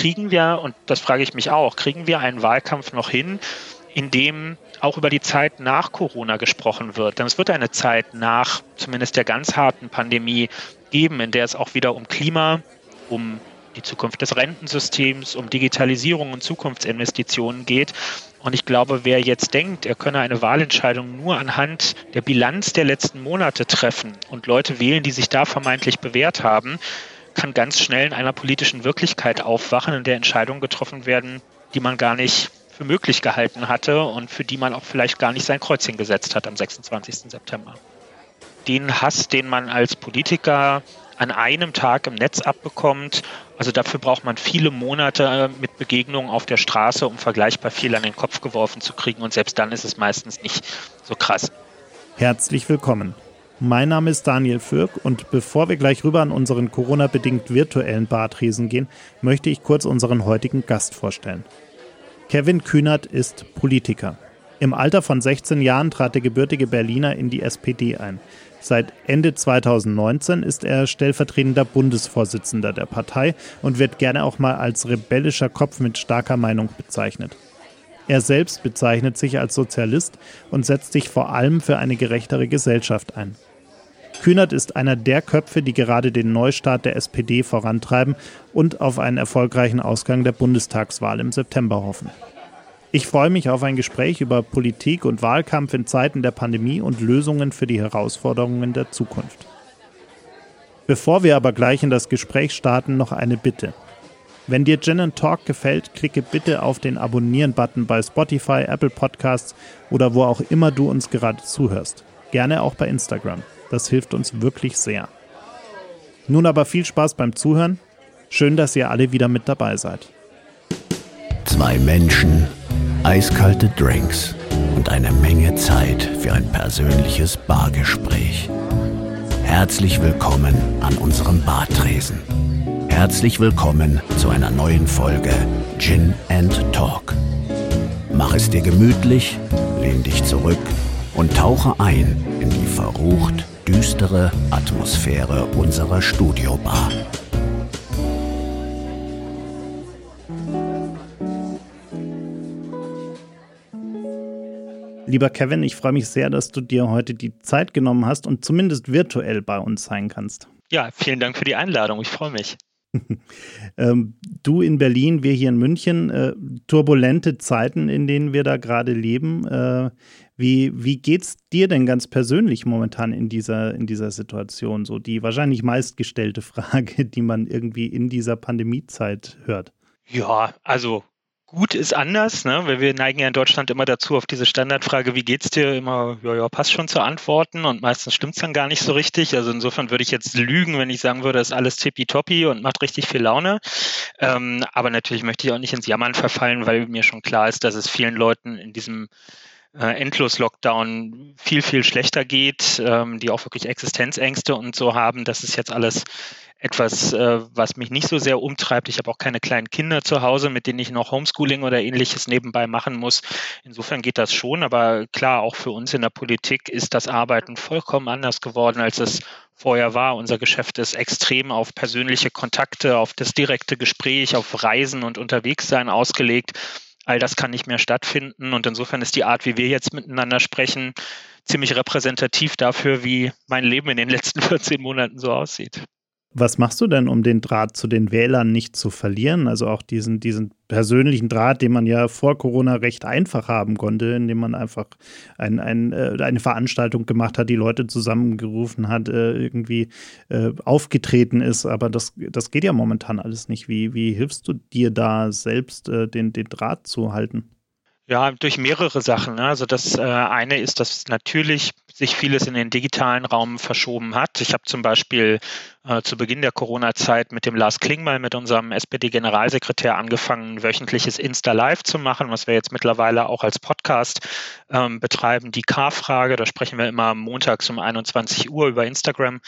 kriegen wir, und das frage ich mich auch, kriegen wir einen Wahlkampf noch hin, in dem auch über die Zeit nach Corona gesprochen wird. Denn es wird eine Zeit nach zumindest der ganz harten Pandemie geben, in der es auch wieder um Klima, um die Zukunft des Rentensystems, um Digitalisierung und Zukunftsinvestitionen geht. Und ich glaube, wer jetzt denkt, er könne eine Wahlentscheidung nur anhand der Bilanz der letzten Monate treffen und Leute wählen, die sich da vermeintlich bewährt haben, kann ganz schnell in einer politischen Wirklichkeit aufwachen, in der Entscheidungen getroffen werden, die man gar nicht für möglich gehalten hatte und für die man auch vielleicht gar nicht sein Kreuzchen gesetzt hat am 26. September. Den Hass, den man als Politiker an einem Tag im Netz abbekommt. Also dafür braucht man viele Monate äh, mit Begegnungen auf der Straße, um vergleichbar viel an den Kopf geworfen zu kriegen. Und selbst dann ist es meistens nicht so krass. Herzlich willkommen. Mein Name ist Daniel Fürk und bevor wir gleich rüber an unseren Corona-bedingt virtuellen Bartresen gehen, möchte ich kurz unseren heutigen Gast vorstellen. Kevin Kühnert ist Politiker. Im Alter von 16 Jahren trat der gebürtige Berliner in die SPD ein. Seit Ende 2019 ist er stellvertretender Bundesvorsitzender der Partei und wird gerne auch mal als rebellischer Kopf mit starker Meinung bezeichnet. Er selbst bezeichnet sich als Sozialist und setzt sich vor allem für eine gerechtere Gesellschaft ein. Kühnert ist einer der Köpfe, die gerade den Neustart der SPD vorantreiben und auf einen erfolgreichen Ausgang der Bundestagswahl im September hoffen. Ich freue mich auf ein Gespräch über Politik und Wahlkampf in Zeiten der Pandemie und Lösungen für die Herausforderungen der Zukunft. Bevor wir aber gleich in das Gespräch starten, noch eine Bitte. Wenn dir Gin Talk gefällt, klicke bitte auf den Abonnieren-Button bei Spotify, Apple Podcasts oder wo auch immer du uns gerade zuhörst. Gerne auch bei Instagram. Das hilft uns wirklich sehr. Nun aber viel Spaß beim Zuhören. Schön, dass ihr alle wieder mit dabei seid. Zwei Menschen eiskalte Drinks und eine Menge Zeit für ein persönliches Bargespräch. Herzlich willkommen an unserem Bartresen. Herzlich willkommen zu einer neuen Folge Gin and Talk. Mach es dir gemütlich, lehn dich zurück und tauche ein in die verrucht düstere Atmosphäre unserer Studiobar. Lieber Kevin, ich freue mich sehr, dass du dir heute die Zeit genommen hast und zumindest virtuell bei uns sein kannst. Ja, vielen Dank für die Einladung. Ich freue mich. ähm, du in Berlin, wir hier in München, äh, turbulente Zeiten, in denen wir da gerade leben. Wie, wie geht's dir denn ganz persönlich momentan in dieser, in dieser Situation? So die wahrscheinlich meistgestellte Frage, die man irgendwie in dieser Pandemiezeit hört. Ja, also gut ist anders, ne? weil wir neigen ja in Deutschland immer dazu, auf diese Standardfrage, wie geht's dir, immer, ja, ja, passt schon zu antworten und meistens stimmt's dann gar nicht so richtig. Also insofern würde ich jetzt lügen, wenn ich sagen würde, ist alles tippitoppi und macht richtig viel Laune. Ähm, aber natürlich möchte ich auch nicht ins Jammern verfallen, weil mir schon klar ist, dass es vielen Leuten in diesem äh, Endlos-Lockdown viel, viel schlechter geht, ähm, die auch wirklich Existenzängste und so haben. Das ist jetzt alles etwas, äh, was mich nicht so sehr umtreibt. Ich habe auch keine kleinen Kinder zu Hause, mit denen ich noch Homeschooling oder ähnliches nebenbei machen muss. Insofern geht das schon, aber klar, auch für uns in der Politik ist das Arbeiten vollkommen anders geworden, als es vorher war. Unser Geschäft ist extrem auf persönliche Kontakte, auf das direkte Gespräch, auf Reisen und Unterwegssein ausgelegt. All das kann nicht mehr stattfinden und insofern ist die Art, wie wir jetzt miteinander sprechen, ziemlich repräsentativ dafür, wie mein Leben in den letzten 14 Monaten so aussieht. Was machst du denn, um den Draht zu den Wählern nicht zu verlieren? Also auch diesen, diesen persönlichen Draht, den man ja vor Corona recht einfach haben konnte, indem man einfach ein, ein, äh, eine Veranstaltung gemacht hat, die Leute zusammengerufen hat, äh, irgendwie äh, aufgetreten ist. Aber das, das geht ja momentan alles nicht. Wie, wie hilfst du dir da selbst, den, den Draht zu halten? Ja, durch mehrere Sachen. Ne? Also das eine ist, dass natürlich sich vieles in den digitalen Raum verschoben hat. Ich habe zum Beispiel äh, zu Beginn der Corona-Zeit mit dem Lars Klingmal, mit unserem SPD-Generalsekretär, angefangen, wöchentliches Insta-Live zu machen, was wir jetzt mittlerweile auch als Podcast ähm, betreiben. Die K-Frage, da sprechen wir immer montags um 21 Uhr über Instagram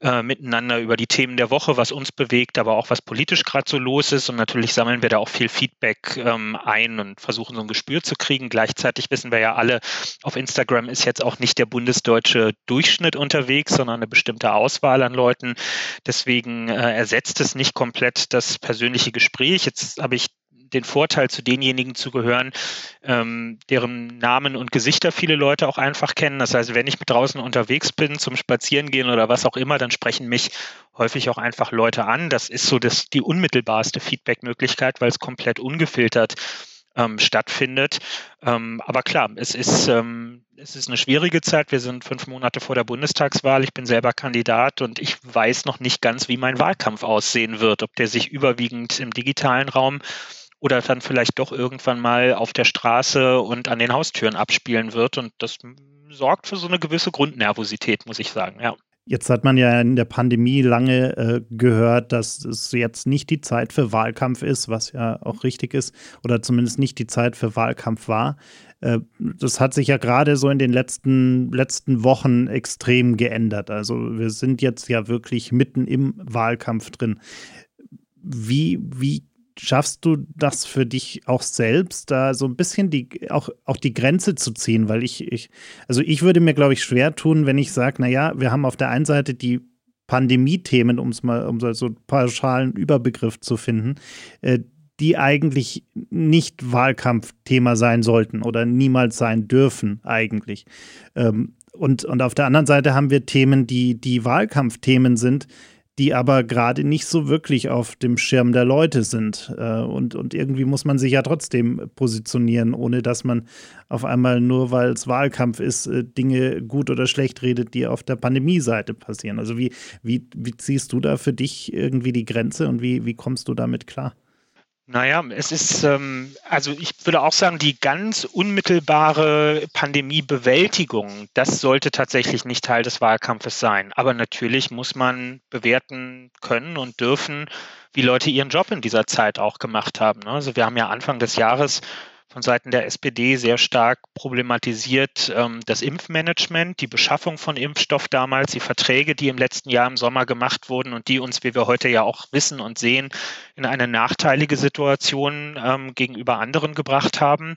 äh, miteinander über die Themen der Woche, was uns bewegt, aber auch was politisch gerade so los ist. Und natürlich sammeln wir da auch viel Feedback ähm, ein und versuchen so ein Gespür zu kriegen. Gleichzeitig wissen wir ja alle, auf Instagram ist jetzt auch nicht der Bundes bundesdeutsche Durchschnitt unterwegs, sondern eine bestimmte Auswahl an Leuten. Deswegen äh, ersetzt es nicht komplett das persönliche Gespräch. Jetzt habe ich den Vorteil, zu denjenigen zu gehören, ähm, deren Namen und Gesichter viele Leute auch einfach kennen. Das heißt, wenn ich draußen unterwegs bin, zum Spazierengehen oder was auch immer, dann sprechen mich häufig auch einfach Leute an. Das ist so das, die unmittelbarste Feedback-Möglichkeit, weil es komplett ungefiltert ähm, stattfindet. Ähm, aber klar, es ist, ähm, es ist eine schwierige Zeit. Wir sind fünf Monate vor der Bundestagswahl. Ich bin selber Kandidat und ich weiß noch nicht ganz, wie mein Wahlkampf aussehen wird, ob der sich überwiegend im digitalen Raum oder dann vielleicht doch irgendwann mal auf der Straße und an den Haustüren abspielen wird. Und das sorgt für so eine gewisse Grundnervosität, muss ich sagen, ja. Jetzt hat man ja in der Pandemie lange äh, gehört, dass es jetzt nicht die Zeit für Wahlkampf ist, was ja auch richtig ist, oder zumindest nicht die Zeit für Wahlkampf war. Äh, das hat sich ja gerade so in den letzten, letzten Wochen extrem geändert. Also wir sind jetzt ja wirklich mitten im Wahlkampf drin. Wie, wie schaffst du das für dich auch selbst, da so ein bisschen die, auch, auch die Grenze zu ziehen? Weil ich, ich also ich würde mir, glaube ich, schwer tun, wenn ich sage, naja, wir haben auf der einen Seite die Pandemie-Themen, um es mal, um so einen pauschalen Überbegriff zu finden, äh, die eigentlich nicht Wahlkampfthema sein sollten oder niemals sein dürfen, eigentlich. Ähm, und, und auf der anderen Seite haben wir Themen, die, die Wahlkampfthemen sind, die aber gerade nicht so wirklich auf dem Schirm der Leute sind. Äh, und, und irgendwie muss man sich ja trotzdem positionieren, ohne dass man auf einmal nur, weil es Wahlkampf ist, äh, Dinge gut oder schlecht redet, die auf der Pandemie-Seite passieren. Also wie, wie, wie ziehst du da für dich irgendwie die Grenze und wie, wie kommst du damit klar? Naja, es ist, ähm, also ich würde auch sagen, die ganz unmittelbare Pandemiebewältigung, das sollte tatsächlich nicht Teil des Wahlkampfes sein. Aber natürlich muss man bewerten können und dürfen, wie Leute ihren Job in dieser Zeit auch gemacht haben. Ne? Also wir haben ja Anfang des Jahres von Seiten der SPD sehr stark problematisiert ähm, das Impfmanagement, die Beschaffung von Impfstoff damals, die Verträge, die im letzten Jahr im Sommer gemacht wurden und die uns, wie wir heute ja auch wissen und sehen, in eine nachteilige Situation ähm, gegenüber anderen gebracht haben.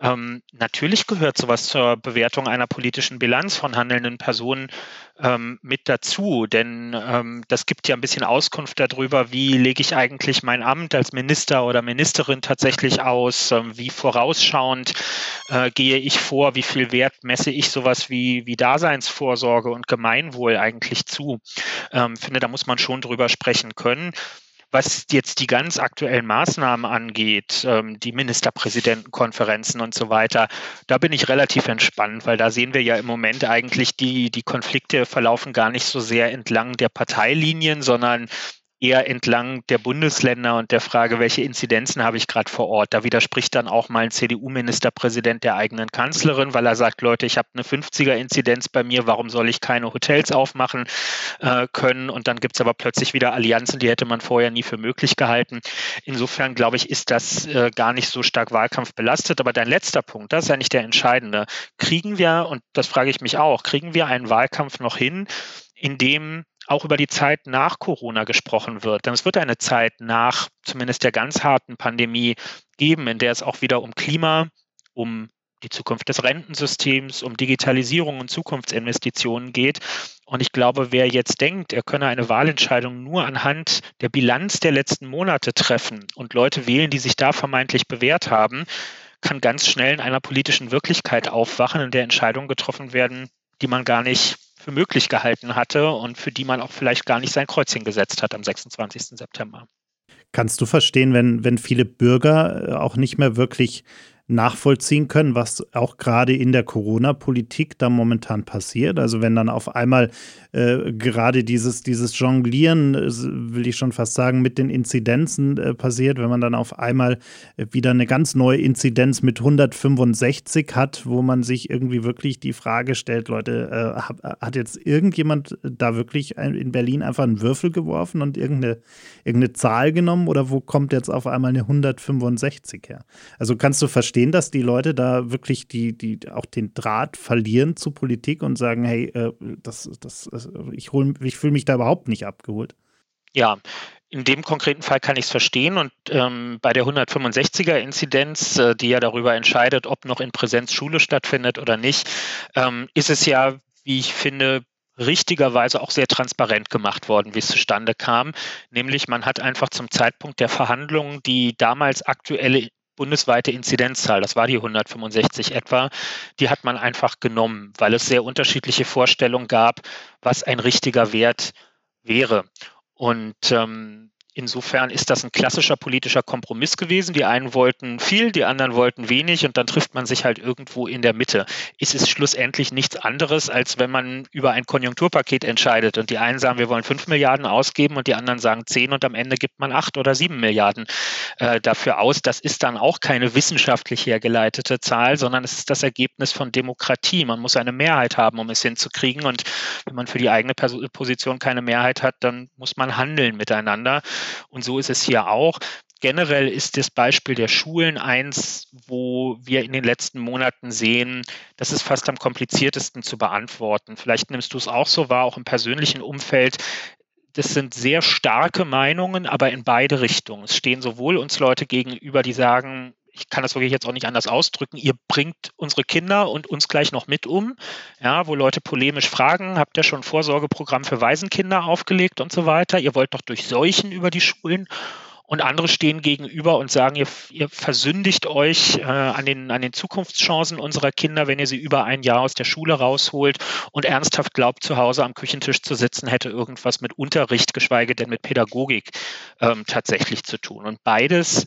Ähm, natürlich gehört sowas zur Bewertung einer politischen Bilanz von handelnden Personen ähm, mit dazu, denn ähm, das gibt ja ein bisschen Auskunft darüber, wie lege ich eigentlich mein Amt als Minister oder Ministerin tatsächlich aus, ähm, wie vorausschauend äh, gehe ich vor, wie viel Wert messe ich sowas wie, wie Daseinsvorsorge und Gemeinwohl eigentlich zu. Ähm, finde, da muss man schon drüber sprechen können. Was jetzt die ganz aktuellen Maßnahmen angeht, ähm, die Ministerpräsidentenkonferenzen und so weiter, da bin ich relativ entspannt, weil da sehen wir ja im Moment eigentlich, die, die Konflikte verlaufen gar nicht so sehr entlang der Parteilinien, sondern eher entlang der Bundesländer und der Frage, welche Inzidenzen habe ich gerade vor Ort. Da widerspricht dann auch mal ein CDU-Ministerpräsident der eigenen Kanzlerin, weil er sagt, Leute, ich habe eine 50er-Inzidenz bei mir, warum soll ich keine Hotels aufmachen äh, können? Und dann gibt es aber plötzlich wieder Allianzen, die hätte man vorher nie für möglich gehalten. Insofern, glaube ich, ist das äh, gar nicht so stark Wahlkampf belastet. Aber dein letzter Punkt, das ist eigentlich der entscheidende. Kriegen wir, und das frage ich mich auch, kriegen wir einen Wahlkampf noch hin, in dem auch über die Zeit nach Corona gesprochen wird. Denn es wird eine Zeit nach zumindest der ganz harten Pandemie geben, in der es auch wieder um Klima, um die Zukunft des Rentensystems, um Digitalisierung und Zukunftsinvestitionen geht. Und ich glaube, wer jetzt denkt, er könne eine Wahlentscheidung nur anhand der Bilanz der letzten Monate treffen und Leute wählen, die sich da vermeintlich bewährt haben, kann ganz schnell in einer politischen Wirklichkeit aufwachen, in der Entscheidungen getroffen werden, die man gar nicht für möglich gehalten hatte und für die man auch vielleicht gar nicht sein Kreuzchen gesetzt hat am 26. September. Kannst du verstehen, wenn, wenn viele Bürger äh, auch nicht mehr wirklich nachvollziehen können, was auch gerade in der Corona-Politik da momentan passiert. Also wenn dann auf einmal äh, gerade dieses, dieses Jonglieren, äh, will ich schon fast sagen, mit den Inzidenzen äh, passiert, wenn man dann auf einmal äh, wieder eine ganz neue Inzidenz mit 165 hat, wo man sich irgendwie wirklich die Frage stellt, Leute, äh, hat, jetzt irgendjemand da wirklich in Berlin einfach einen Würfel geworfen und irgendeine, irgendeine Zahl genommen oder wo kommt jetzt auf einmal eine 165 her? Also kannst du verstehen, verstehen das die Leute da wirklich, die, die auch den Draht verlieren zu Politik und sagen, hey, äh, das, das, ich, ich fühle mich da überhaupt nicht abgeholt? Ja, in dem konkreten Fall kann ich es verstehen und ähm, bei der 165er-Inzidenz, äh, die ja darüber entscheidet, ob noch in Präsenz Schule stattfindet oder nicht, ähm, ist es ja wie ich finde, richtigerweise auch sehr transparent gemacht worden, wie es zustande kam. Nämlich man hat einfach zum Zeitpunkt der Verhandlungen die damals aktuelle bundesweite Inzidenzzahl, das war die 165 etwa, die hat man einfach genommen, weil es sehr unterschiedliche Vorstellungen gab, was ein richtiger Wert wäre. Und ähm, Insofern ist das ein klassischer politischer Kompromiss gewesen. Die einen wollten viel, die anderen wollten wenig und dann trifft man sich halt irgendwo in der Mitte. Es ist schlussendlich nichts anderes, als wenn man über ein Konjunkturpaket entscheidet und die einen sagen, wir wollen fünf Milliarden ausgeben und die anderen sagen zehn und am Ende gibt man acht oder sieben Milliarden äh, dafür aus. Das ist dann auch keine wissenschaftlich hergeleitete Zahl, sondern es ist das Ergebnis von Demokratie. Man muss eine Mehrheit haben, um es hinzukriegen und wenn man für die eigene Position keine Mehrheit hat, dann muss man handeln miteinander. Und so ist es hier auch. Generell ist das Beispiel der Schulen eins, wo wir in den letzten Monaten sehen, das ist fast am kompliziertesten zu beantworten. Vielleicht nimmst du es auch so wahr, auch im persönlichen Umfeld. Das sind sehr starke Meinungen, aber in beide Richtungen. Es stehen sowohl uns Leute gegenüber, die sagen, ich kann das wirklich jetzt auch nicht anders ausdrücken, ihr bringt unsere Kinder und uns gleich noch mit um, ja, wo Leute polemisch fragen, habt ihr schon ein Vorsorgeprogramm für Waisenkinder aufgelegt und so weiter, ihr wollt doch durchseuchen über die Schulen und andere stehen gegenüber und sagen, ihr, ihr versündigt euch äh, an, den, an den Zukunftschancen unserer Kinder, wenn ihr sie über ein Jahr aus der Schule rausholt und ernsthaft glaubt, zu Hause am Küchentisch zu sitzen, hätte irgendwas mit Unterricht, geschweige denn mit Pädagogik ähm, tatsächlich zu tun. Und beides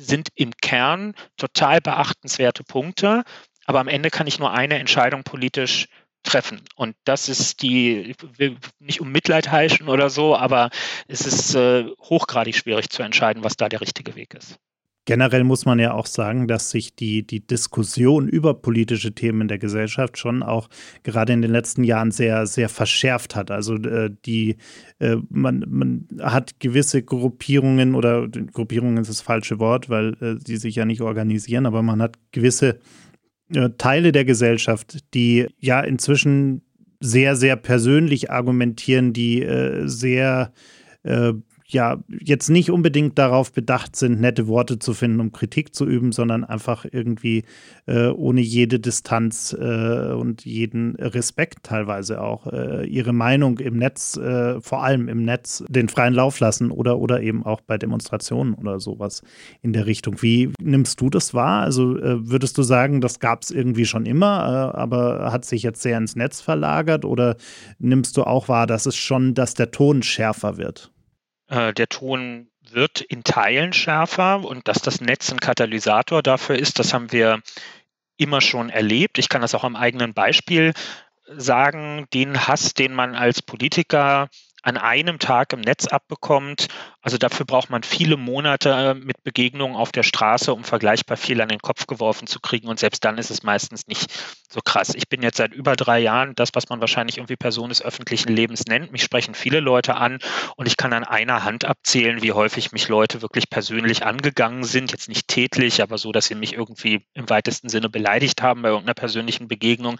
sind im Kern total beachtenswerte Punkte, aber am Ende kann ich nur eine Entscheidung politisch treffen. Und das ist die, will nicht um Mitleid heischen oder so, aber es ist äh, hochgradig schwierig zu entscheiden, was da der richtige Weg ist. Generell muss man ja auch sagen, dass sich die, die Diskussion über politische Themen in der Gesellschaft schon auch gerade in den letzten Jahren sehr, sehr verschärft hat. Also äh, die, äh, man, man hat gewisse Gruppierungen oder Gruppierungen ist das falsche Wort, weil äh, die sich ja nicht organisieren, aber man hat gewisse äh, Teile der Gesellschaft, die ja inzwischen sehr, sehr persönlich argumentieren, die äh, sehr äh, ja jetzt nicht unbedingt darauf bedacht sind, nette Worte zu finden, um Kritik zu üben, sondern einfach irgendwie äh, ohne jede Distanz äh, und jeden Respekt teilweise auch äh, ihre Meinung im Netz, äh, vor allem im Netz, den freien Lauf lassen oder, oder eben auch bei Demonstrationen oder sowas in der Richtung. Wie nimmst du das wahr? Also äh, würdest du sagen, das gab es irgendwie schon immer, äh, aber hat sich jetzt sehr ins Netz verlagert oder nimmst du auch wahr, dass es schon, dass der Ton schärfer wird? Äh, der Ton wird in Teilen schärfer und dass das Netz ein Katalysator dafür ist, das haben wir immer schon erlebt. Ich kann das auch am eigenen Beispiel sagen, den Hass, den man als Politiker an einem Tag im Netz abbekommt. Also dafür braucht man viele Monate äh, mit Begegnungen auf der Straße, um vergleichbar viel an den Kopf geworfen zu kriegen. Und selbst dann ist es meistens nicht so krass. Ich bin jetzt seit über drei Jahren das, was man wahrscheinlich irgendwie Person des öffentlichen Lebens nennt. Mich sprechen viele Leute an und ich kann an einer Hand abzählen, wie häufig mich Leute wirklich persönlich angegangen sind. Jetzt nicht tätlich, aber so, dass sie mich irgendwie im weitesten Sinne beleidigt haben bei irgendeiner persönlichen Begegnung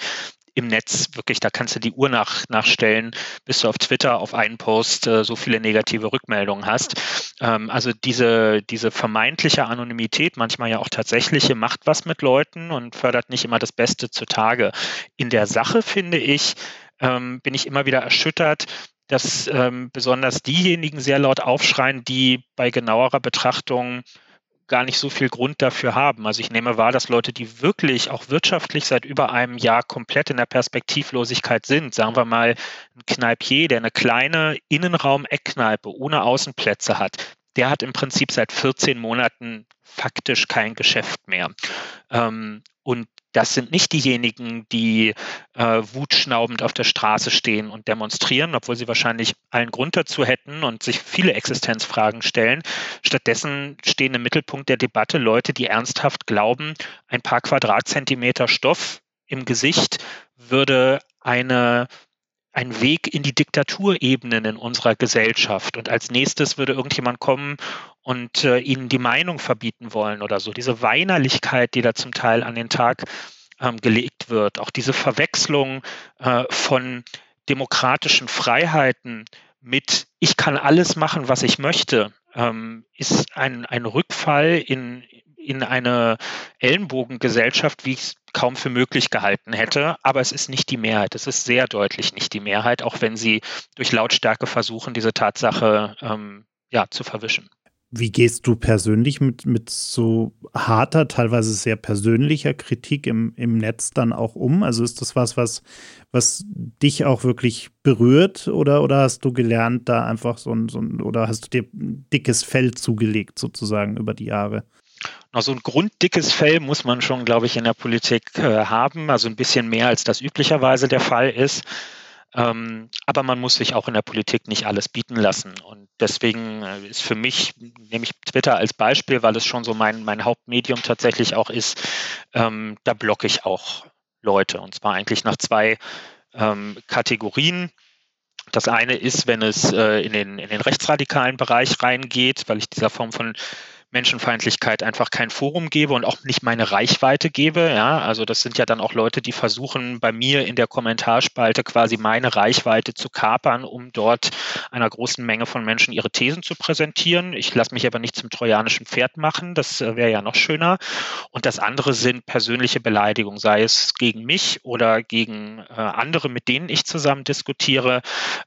im Netz wirklich, da kannst du die Uhr nach, nachstellen, bis du auf Twitter auf einen Post äh, so viele negative Rückmeldungen hast. Ähm, also diese, diese vermeintliche Anonymität, manchmal ja auch tatsächliche, macht was mit Leuten und fördert nicht immer das Beste zutage. In der Sache finde ich, ähm, bin ich immer wieder erschüttert, dass ähm, besonders diejenigen sehr laut aufschreien, die bei genauerer Betrachtung gar nicht so viel Grund dafür haben. Also ich nehme wahr, dass Leute, die wirklich auch wirtschaftlich seit über einem Jahr komplett in der Perspektivlosigkeit sind, sagen wir mal ein Kneipier, der eine kleine Innenraum-Eckkneipe ohne Außenplätze hat, der hat im Prinzip seit 14 Monaten faktisch kein Geschäft mehr. Ähm, und das sind nicht diejenigen, die äh, wutschnaubend auf der Straße stehen und demonstrieren, obwohl sie wahrscheinlich allen Grund dazu hätten und sich viele Existenzfragen stellen. Stattdessen stehen im Mittelpunkt der Debatte Leute, die ernsthaft glauben, ein paar Quadratzentimeter Stoff im Gesicht würde eine ein Weg in die Diktaturebenen in unserer Gesellschaft. Und als nächstes würde irgendjemand kommen und äh, ihnen die Meinung verbieten wollen oder so. Diese Weinerlichkeit, die da zum Teil an den Tag ähm, gelegt wird, auch diese Verwechslung äh, von demokratischen Freiheiten mit ich kann alles machen, was ich möchte, ähm, ist ein, ein Rückfall in, in eine Ellenbogengesellschaft, wie ich es kaum für möglich gehalten hätte. Aber es ist nicht die Mehrheit. Es ist sehr deutlich nicht die Mehrheit, auch wenn sie durch Lautstärke versuchen, diese Tatsache ähm, ja, zu verwischen. Wie gehst du persönlich mit, mit so harter, teilweise sehr persönlicher Kritik im, im Netz dann auch um? Also ist das was, was, was dich auch wirklich berührt oder, oder hast du gelernt, da einfach so ein, so ein, oder hast du dir ein dickes Fell zugelegt sozusagen über die Jahre? Na, so ein grunddickes Fell muss man schon, glaube ich, in der Politik äh, haben, also ein bisschen mehr als das üblicherweise der Fall ist. Ähm, aber man muss sich auch in der Politik nicht alles bieten lassen. Und deswegen äh, ist für mich, nehme ich Twitter als Beispiel, weil es schon so mein, mein Hauptmedium tatsächlich auch ist, ähm, da blocke ich auch Leute. Und zwar eigentlich nach zwei ähm, Kategorien. Das eine ist, wenn es äh, in, den, in den rechtsradikalen Bereich reingeht, weil ich dieser Form von Menschenfeindlichkeit einfach kein Forum gebe und auch nicht meine Reichweite gebe. Ja, also das sind ja dann auch Leute, die versuchen, bei mir in der Kommentarspalte quasi meine Reichweite zu kapern, um dort einer großen Menge von Menschen ihre Thesen zu präsentieren. Ich lasse mich aber nicht zum trojanischen Pferd machen. Das äh, wäre ja noch schöner. Und das andere sind persönliche Beleidigungen, sei es gegen mich oder gegen äh, andere, mit denen ich zusammen diskutiere.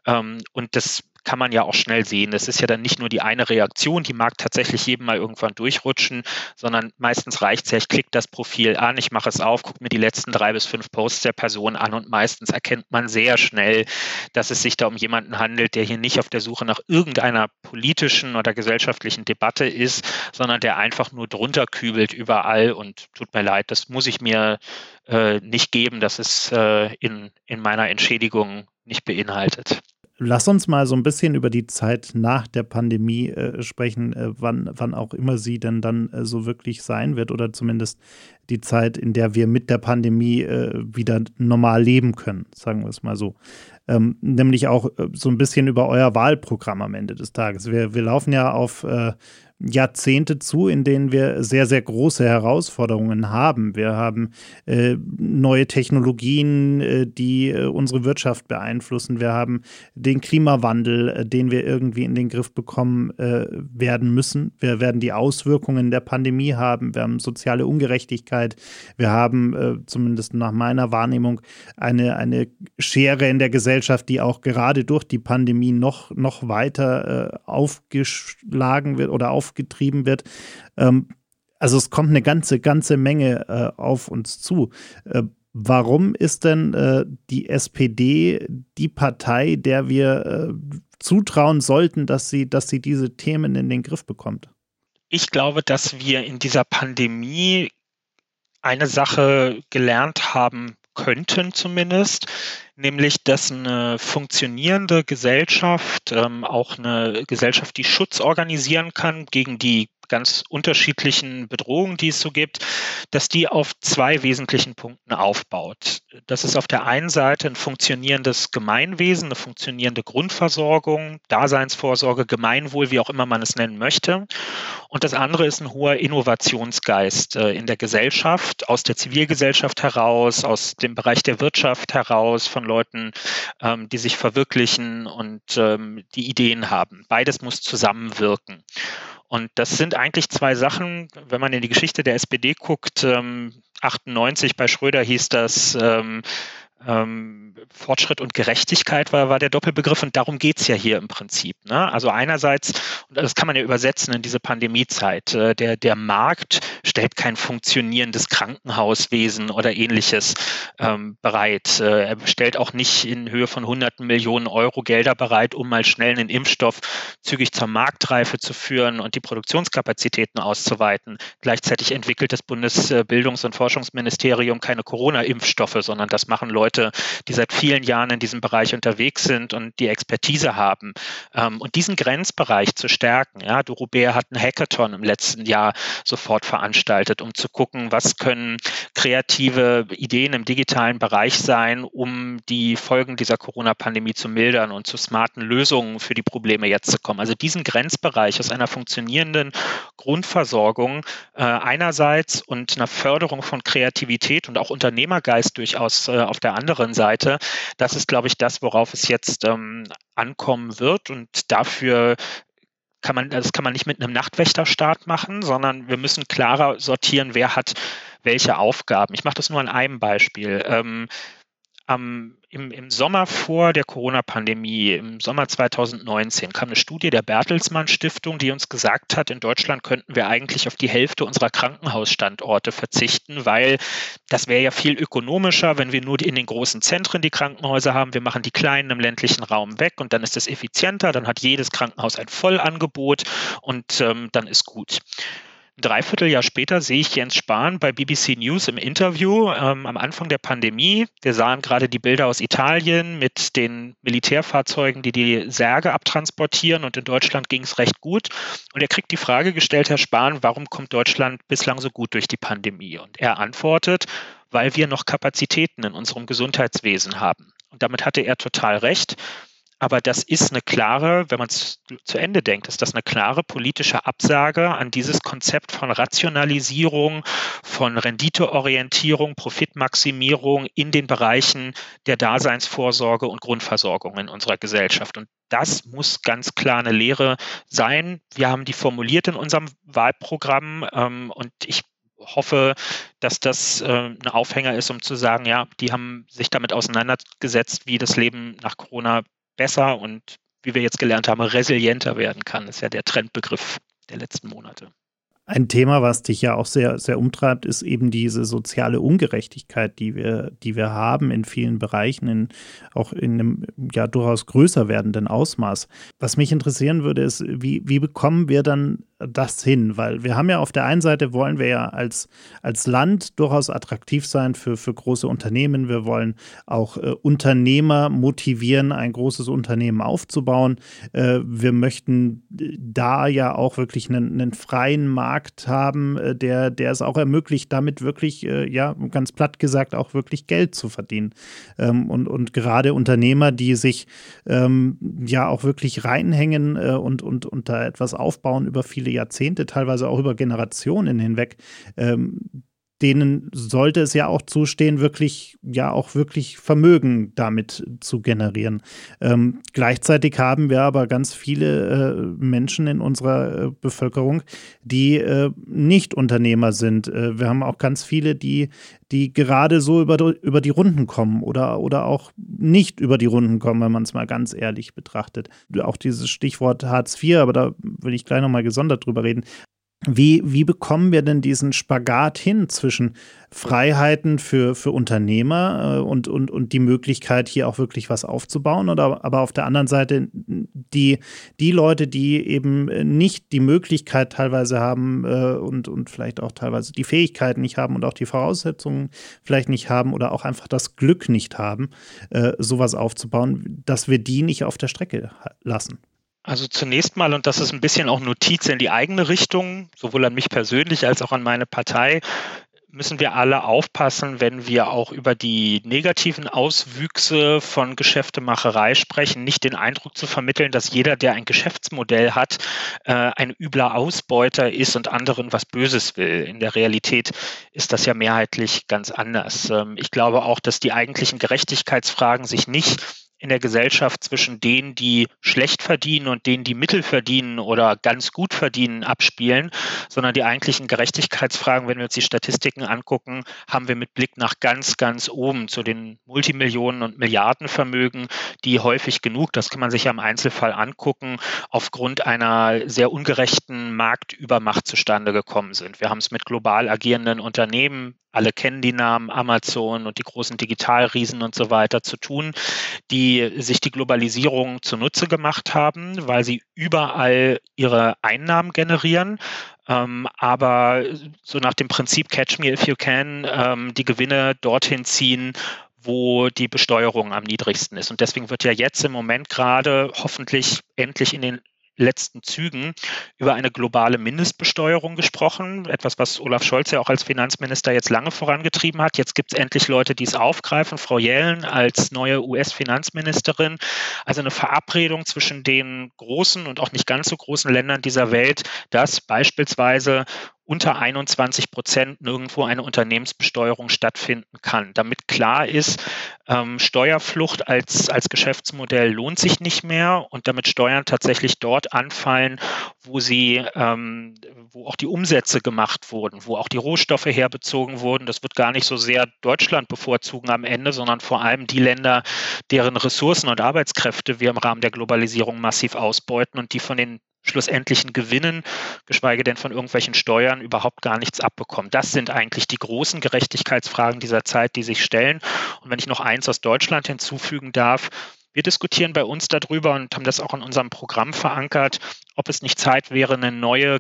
Ähm, und das kann man ja auch schnell sehen. Es ist ja dann nicht nur die eine Reaktion, die mag tatsächlich jedem mal irgendwann durchrutschen, sondern meistens reicht es ja, ich klicke das Profil an, ich mache es auf, gucke mir die letzten drei bis fünf Posts der Person an und meistens erkennt man sehr schnell, dass es sich da um jemanden handelt, der hier nicht auf der Suche nach irgendeiner politischen oder gesellschaftlichen Debatte ist, sondern der einfach nur drunter kübelt überall und tut mir leid, das muss ich mir äh, nicht geben, das ist äh, in, in meiner Entschädigung nicht beinhaltet. Lass uns mal so ein bisschen über die Zeit nach der Pandemie äh, sprechen, äh, wann, wann auch immer sie denn dann äh, so wirklich sein wird oder zumindest die Zeit, in der wir mit der Pandemie äh, wieder normal leben können, sagen wir es mal so. Ähm, nämlich auch äh, so ein bisschen über euer Wahlprogramm am Ende des Tages. Wir, wir laufen ja auf äh, Jahrzehnte zu, in denen wir sehr, sehr große Herausforderungen haben. Wir haben äh, neue Technologien, äh, die äh, unsere Wirtschaft beeinflussen. Wir haben den Klimawandel, äh, den wir irgendwie in den Griff bekommen äh, werden müssen. Wir werden die Auswirkungen der Pandemie haben. Wir haben soziale Ungerechtigkeit. Wir haben, äh, zumindest nach meiner Wahrnehmung, eine, eine Schere in der Gesellschaft, die auch gerade durch die Pandemie noch, noch weiter aufgeschlagen wird oder auf aufgetrieben wird. Ähm, also es kommt eine ganze, ganze Menge äh, auf uns zu. Äh, warum ist denn äh, die SPD die Partei, der wir äh, zutrauen sollten, dass sie, dass sie diese Themen in den Griff bekommt? Ich glaube, dass wir in dieser Pandemie eine Sache gelernt haben könnten zumindest, nämlich dass eine funktionierende Gesellschaft, ähm, auch eine Gesellschaft, die Schutz organisieren kann gegen die ganz unterschiedlichen Bedrohungen, die es so gibt, dass die auf zwei wesentlichen Punkten aufbaut. Das ist auf der einen Seite ein funktionierendes Gemeinwesen, eine funktionierende Grundversorgung, Daseinsvorsorge, Gemeinwohl, wie auch immer man es nennen möchte. Und das andere ist ein hoher Innovationsgeist äh, in der Gesellschaft, aus der Zivilgesellschaft heraus, aus dem Bereich der Wirtschaft heraus, von Leuten, ähm, die sich verwirklichen und ähm, die Ideen haben. Beides muss zusammenwirken. Und das sind eigentlich zwei Sachen, wenn man in die Geschichte der SPD guckt, ähm, 98 bei Schröder hieß das, ähm, ähm, Fortschritt und Gerechtigkeit war, war der Doppelbegriff und darum geht's ja hier im Prinzip. Ne? Also einerseits, und das kann man ja übersetzen in diese Pandemiezeit, äh, der, der Markt stellt kein funktionierendes Krankenhauswesen oder ähnliches ähm, bereit. Äh, er stellt auch nicht in Höhe von hunderten Millionen Euro Gelder bereit, um mal schnell einen Impfstoff zügig zur Marktreife zu führen und die Produktionskapazitäten auszuweiten. Gleichzeitig entwickelt das Bundesbildungs- und Forschungsministerium keine Corona-Impfstoffe, sondern das machen Leute, Leute, die seit vielen Jahren in diesem Bereich unterwegs sind und die Expertise haben. Ähm, und diesen Grenzbereich zu stärken. Ja, Doro Bär hat einen Hackathon im letzten Jahr sofort veranstaltet, um zu gucken, was können kreative Ideen im digitalen Bereich sein, um die Folgen dieser Corona-Pandemie zu mildern und zu smarten Lösungen für die Probleme jetzt zu kommen. Also diesen Grenzbereich aus einer funktionierenden Grundversorgung äh, einerseits und einer Förderung von Kreativität und auch Unternehmergeist durchaus äh, auf der anderen Seite. Das ist, glaube ich, das, worauf es jetzt ähm, ankommen wird. Und dafür kann man, das kann man nicht mit einem Nachtwächterstaat machen, sondern wir müssen klarer sortieren, wer hat welche Aufgaben. Ich mache das nur an einem Beispiel. Ähm, am, im, im, Sommer vor der Corona-Pandemie, im Sommer 2019, kam eine Studie der Bertelsmann Stiftung, die uns gesagt hat, in Deutschland könnten wir eigentlich auf die Hälfte unserer Krankenhausstandorte verzichten, weil das wäre ja viel ökonomischer, wenn wir nur in den großen Zentren die Krankenhäuser haben. Wir machen die kleinen im ländlichen Raum weg und dann ist es effizienter, dann hat jedes Krankenhaus ein Vollangebot und ähm, dann ist gut. Ein Dreivierteljahr später sehe ich Jens Spahn bei BBC News im Interview ähm, am Anfang der Pandemie. Wir sahen gerade die Bilder aus Italien mit den Militärfahrzeugen, die die Särge abtransportieren und in Deutschland ging es recht gut. Und er kriegt die Frage gestellt, Herr Spahn, warum kommt Deutschland bislang so gut durch die Pandemie? Und er antwortet, weil wir noch Kapazitäten in unserem Gesundheitswesen haben. Und damit hatte er total recht. Aber das ist eine klare, wenn man es zu Ende denkt, ist das eine klare politische Absage an dieses Konzept von Rationalisierung, von Renditeorientierung, Profitmaximierung in den Bereichen der Daseinsvorsorge und Grundversorgung in unserer Gesellschaft. Und das muss ganz klar eine Lehre sein. Wir haben die formuliert in unserem Wahlprogramm ähm, und ich hoffe, dass das äh, ein Aufhänger ist, um zu sagen, ja, die haben sich damit auseinandergesetzt, wie das Leben nach Corona besser und wie wir jetzt gelernt haben, resilienter werden kann, ist ja der Trendbegriff der letzten Monate. Ein Thema, was dich ja auch sehr, sehr umtreibt, ist eben diese soziale Ungerechtigkeit, die wir, die wir haben in vielen Bereichen, in, auch in einem ja durchaus größer werdenden Ausmaß. Was mich interessieren würde, ist, wie, wie bekommen wir dann das hin? Weil wir haben ja auf der einen Seite wollen wir ja als, als Land durchaus attraktiv sein für, für große Unternehmen. Wir wollen auch äh, Unternehmer motivieren, ein großes Unternehmen aufzubauen. Äh, wir möchten äh, da ja auch wirklich einen, einen freien Markt haben, äh, der, der es auch ermöglicht, damit wirklich, äh, ja, ganz platt gesagt, auch wirklich Geld zu verdienen. Ähm, und, und gerade Unternehmer, die sich ähm, ja auch wirklich reinhängen äh, und, und, und da etwas aufbauen über viele Jahrzehnte, teilweise auch über Generationen hinweg, ähm, denen sollte es ja auch zustehen, wirklich, ja, auch wirklich Vermögen damit zu generieren. Ähm, gleichzeitig haben wir aber ganz viele äh, Menschen in unserer äh, Bevölkerung, die äh, nicht Unternehmer sind. Äh, wir haben auch ganz viele, die, die gerade so über, über die Runden kommen oder, oder auch nicht über die Runden kommen, wenn man es mal ganz ehrlich betrachtet. Auch dieses Stichwort Hartz IV, aber da will ich gleich nochmal gesondert drüber reden, wie, wie bekommen wir denn diesen Spagat hin zwischen Freiheiten für, für Unternehmer äh, und, und, und die Möglichkeit, hier auch wirklich was aufzubauen, oder aber auf der anderen Seite die, die Leute, die eben nicht die Möglichkeit teilweise haben äh, und, und vielleicht auch teilweise die Fähigkeiten nicht haben und auch die Voraussetzungen vielleicht nicht haben oder auch einfach das Glück nicht haben, äh, sowas aufzubauen, dass wir die nicht auf der Strecke lassen. Also zunächst mal, und das ist ein bisschen auch Notiz in die eigene Richtung, sowohl an mich persönlich als auch an meine Partei, müssen wir alle aufpassen, wenn wir auch über die negativen Auswüchse von Geschäftemacherei sprechen, nicht den Eindruck zu vermitteln, dass jeder, der ein Geschäftsmodell hat, äh, ein übler Ausbeuter ist und anderen was Böses will. In der Realität ist das ja mehrheitlich ganz anders. Ähm, ich glaube auch, dass die eigentlichen Gerechtigkeitsfragen sich nicht in der Gesellschaft zwischen denen, die schlecht verdienen und denen, die mittel verdienen oder ganz gut verdienen, abspielen, sondern die eigentlichen Gerechtigkeitsfragen, wenn wir uns die Statistiken angucken, haben wir mit Blick nach ganz, ganz oben zu den Multimillionen und Milliardenvermögen, die häufig genug, das kann man sich ja im Einzelfall angucken, aufgrund einer sehr ungerechten Marktübermacht zustande gekommen sind. Wir haben es mit global agierenden Unternehmen alle kennen die Namen Amazon und die großen Digitalriesen und so weiter zu tun, die sich die Globalisierung zunutze gemacht haben, weil sie überall ihre Einnahmen generieren. Ähm, aber so nach dem Prinzip Catch Me If You Can ähm, die Gewinne dorthin ziehen, wo die Besteuerung am niedrigsten ist. Und deswegen wird ja jetzt im Moment gerade hoffentlich endlich in den letzten Zügen über eine globale Mindestbesteuerung gesprochen. Etwas, was Olaf Scholz ja auch als Finanzminister jetzt lange vorangetrieben hat. Jetzt gibt es endlich Leute, die es aufgreifen. Frau Yellen als neue US-Finanzministerin. Also eine Verabredung zwischen den großen und auch nicht ganz so großen Ländern dieser Welt, dass beispielsweise unter 21 Prozent nirgendwo eine Unternehmensbesteuerung stattfinden kann. Damit klar ist, ähm, Steuerflucht als, als Geschäftsmodell lohnt sich nicht mehr und damit Steuern tatsächlich dort anfallen, wo sie, ähm, wo auch die Umsätze gemacht wurden, wo auch die Rohstoffe herbezogen wurden. Das wird gar nicht so sehr Deutschland bevorzugen am Ende, sondern vor allem die Länder, deren Ressourcen und Arbeitskräfte wir im Rahmen der Globalisierung massiv ausbeuten und die von den schlussendlichen Gewinnen, geschweige denn von irgendwelchen Steuern, überhaupt gar nichts abbekommen. Das sind eigentlich die großen Gerechtigkeitsfragen dieser Zeit, die sich stellen. Und wenn ich noch eins aus Deutschland hinzufügen darf, wir diskutieren bei uns darüber und haben das auch in unserem Programm verankert, ob es nicht Zeit wäre, eine neue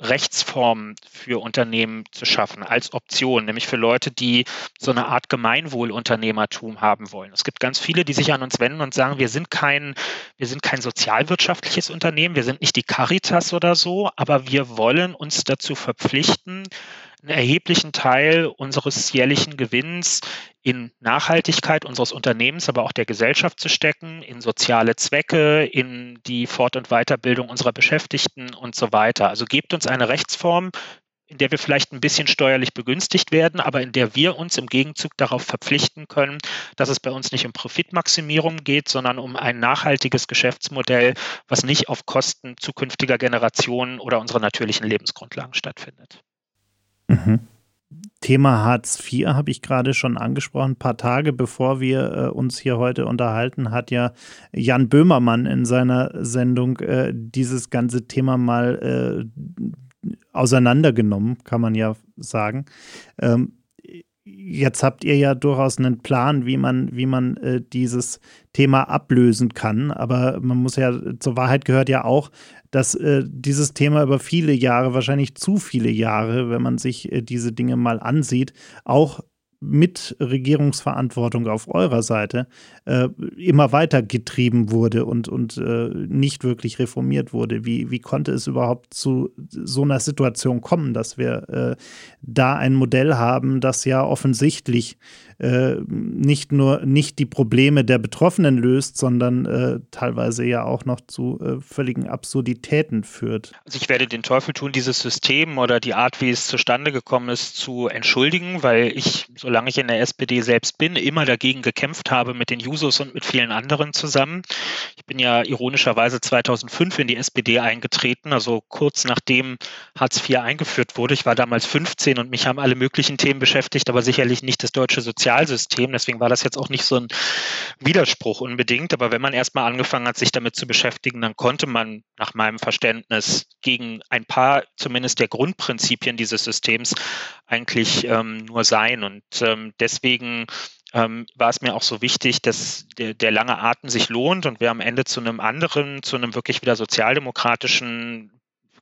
Rechtsform für Unternehmen zu schaffen als Option, nämlich für Leute, die so eine Art Gemeinwohlunternehmertum haben wollen. Es gibt ganz viele, die sich an uns wenden und sagen, wir sind kein, wir sind kein sozialwirtschaftliches Unternehmen, wir sind nicht die Caritas oder so, aber wir wollen uns dazu verpflichten, einen erheblichen Teil unseres jährlichen Gewinns in Nachhaltigkeit unseres Unternehmens, aber auch der Gesellschaft zu stecken, in soziale Zwecke, in die Fort- und Weiterbildung unserer Beschäftigten und so weiter. Also gebt uns eine Rechtsform, in der wir vielleicht ein bisschen steuerlich begünstigt werden, aber in der wir uns im Gegenzug darauf verpflichten können, dass es bei uns nicht um Profitmaximierung geht, sondern um ein nachhaltiges Geschäftsmodell, was nicht auf Kosten zukünftiger Generationen oder unserer natürlichen Lebensgrundlagen stattfindet. Mhm. Thema Hartz IV habe ich gerade schon angesprochen. Ein paar Tage bevor wir äh, uns hier heute unterhalten, hat ja Jan Böhmermann in seiner Sendung äh, dieses ganze Thema mal äh, auseinandergenommen, kann man ja sagen. Ähm, jetzt habt ihr ja durchaus einen Plan, wie man, wie man äh, dieses Thema ablösen kann. Aber man muss ja, zur Wahrheit gehört ja auch, dass äh, dieses Thema über viele Jahre, wahrscheinlich zu viele Jahre, wenn man sich äh, diese Dinge mal ansieht, auch mit Regierungsverantwortung auf eurer Seite äh, immer weiter getrieben wurde und, und äh, nicht wirklich reformiert wurde. Wie, wie konnte es überhaupt zu so einer Situation kommen, dass wir äh, da ein Modell haben, das ja offensichtlich äh, nicht nur nicht die Probleme der Betroffenen löst, sondern äh, teilweise ja auch noch zu äh, völligen Absurditäten führt. Also ich werde den Teufel tun, dieses System oder die Art, wie es zustande gekommen ist, zu entschuldigen, weil ich, solange ich in der SPD selbst bin, immer dagegen gekämpft habe mit den Jusos und mit vielen anderen zusammen. Ich bin ja ironischerweise 2005 in die SPD eingetreten, also kurz nachdem Hartz IV eingeführt wurde. Ich war damals 15 und mich haben alle möglichen Themen beschäftigt, aber sicherlich nicht das deutsche Sozial Sozialsystem. Deswegen war das jetzt auch nicht so ein Widerspruch unbedingt. Aber wenn man erstmal angefangen hat, sich damit zu beschäftigen, dann konnte man nach meinem Verständnis gegen ein paar zumindest der Grundprinzipien dieses Systems eigentlich ähm, nur sein. Und ähm, deswegen ähm, war es mir auch so wichtig, dass der, der, lange Atem sich lohnt und wir am Ende zu einem anderen, zu einem wirklich wieder sozialdemokratischen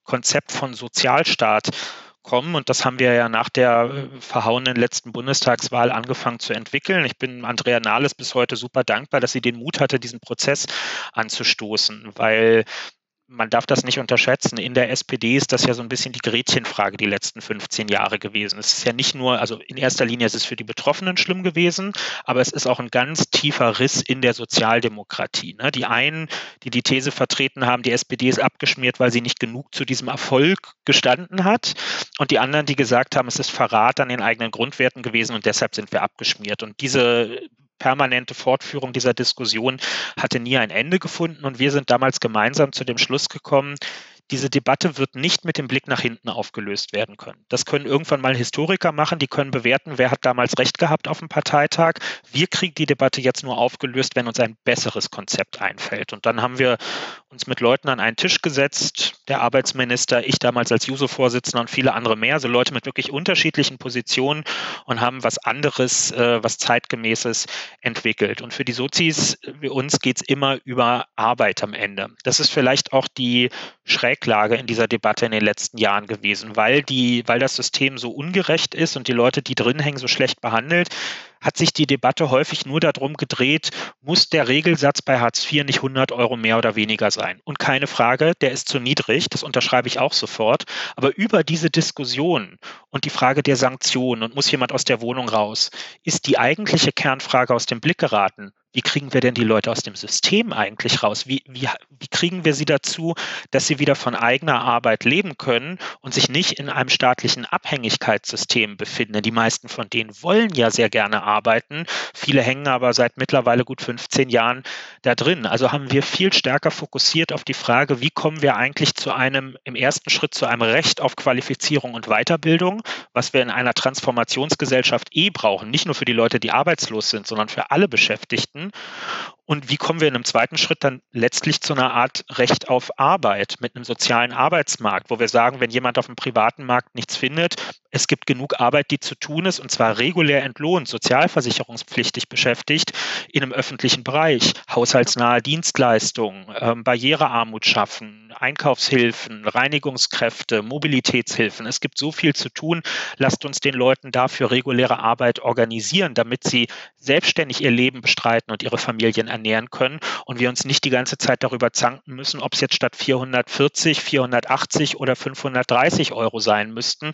Konzept von Sozialstaat kommen. Und das haben wir ja nach der äh, verhauenen letzten Bundestagswahl angefangen zu entwickeln. Ich bin Andrea Nahles bis heute super dankbar, dass sie den Mut hatte, diesen Prozess anzustoßen, weil man darf das nicht unterschätzen. In der SPD ist das ja so ein bisschen die Gretchenfrage die letzten 15 Jahre gewesen. Es ist ja nicht nur, also in erster Linie ist es für die Betroffenen schlimm gewesen, aber es ist auch ein ganz tiefer Riss in der Sozialdemokratie. Ne? Die einen, die die These vertreten haben, die SPD ist abgeschmiert, weil sie nicht genug zu diesem Erfolg gestanden hat. Und die anderen, die gesagt haben, es ist Verrat an den eigenen Grundwerten gewesen und deshalb sind wir abgeschmiert. Und diese permanente Fortführung dieser Diskussion hatte nie ein Ende gefunden und wir sind damals gemeinsam zu dem Schluss gekommen, diese Debatte wird nicht mit dem Blick nach hinten aufgelöst werden können. Das können irgendwann mal Historiker machen, die können bewerten, wer hat damals recht gehabt auf dem Parteitag. Wir kriegen die Debatte jetzt nur aufgelöst, wenn uns ein besseres Konzept einfällt. Und dann haben wir uns mit Leuten an einen Tisch gesetzt, der Arbeitsminister, ich damals als Juso-Vorsitzender und viele andere mehr, also Leute mit wirklich unterschiedlichen Positionen und haben was anderes, äh, was zeitgemäßes entwickelt. Und für die Sozis, für uns geht es immer über Arbeit am Ende. Das ist vielleicht auch die Schräglage in dieser Debatte in den letzten Jahren gewesen, weil die, weil das System so ungerecht ist und die Leute, die drin hängen, so schlecht behandelt, hat sich die Debatte häufig nur darum gedreht, muss der Regelsatz bei Hartz IV nicht 100 Euro mehr oder weniger sein? Und keine Frage, der ist zu niedrig, das unterschreibe ich auch sofort. Aber über diese Diskussion und die Frage der Sanktionen und muss jemand aus der Wohnung raus, ist die eigentliche Kernfrage aus dem Blick geraten. Wie kriegen wir denn die Leute aus dem System eigentlich raus? Wie, wie, wie kriegen wir sie dazu, dass sie wieder von eigener Arbeit leben können und sich nicht in einem staatlichen Abhängigkeitssystem befinden? Die meisten von denen wollen ja sehr gerne arbeiten. Viele hängen aber seit mittlerweile gut 15 Jahren da drin. Also haben wir viel stärker fokussiert auf die Frage, wie kommen wir eigentlich zu einem, im ersten Schritt zu einem Recht auf Qualifizierung und Weiterbildung, was wir in einer Transformationsgesellschaft eh brauchen. Nicht nur für die Leute, die arbeitslos sind, sondern für alle Beschäftigten. werden. Und wie kommen wir in einem zweiten Schritt dann letztlich zu einer Art Recht auf Arbeit mit einem sozialen Arbeitsmarkt, wo wir sagen, wenn jemand auf dem privaten Markt nichts findet, es gibt genug Arbeit, die zu tun ist, und zwar regulär entlohnt, sozialversicherungspflichtig beschäftigt, in einem öffentlichen Bereich, haushaltsnahe Dienstleistungen, ähm, Barrierearmut schaffen, Einkaufshilfen, Reinigungskräfte, Mobilitätshilfen. Es gibt so viel zu tun. Lasst uns den Leuten dafür reguläre Arbeit organisieren, damit sie selbstständig ihr Leben bestreiten und ihre Familien ernähren können und wir uns nicht die ganze Zeit darüber zanken müssen, ob es jetzt statt 440, 480 oder 530 Euro sein müssten.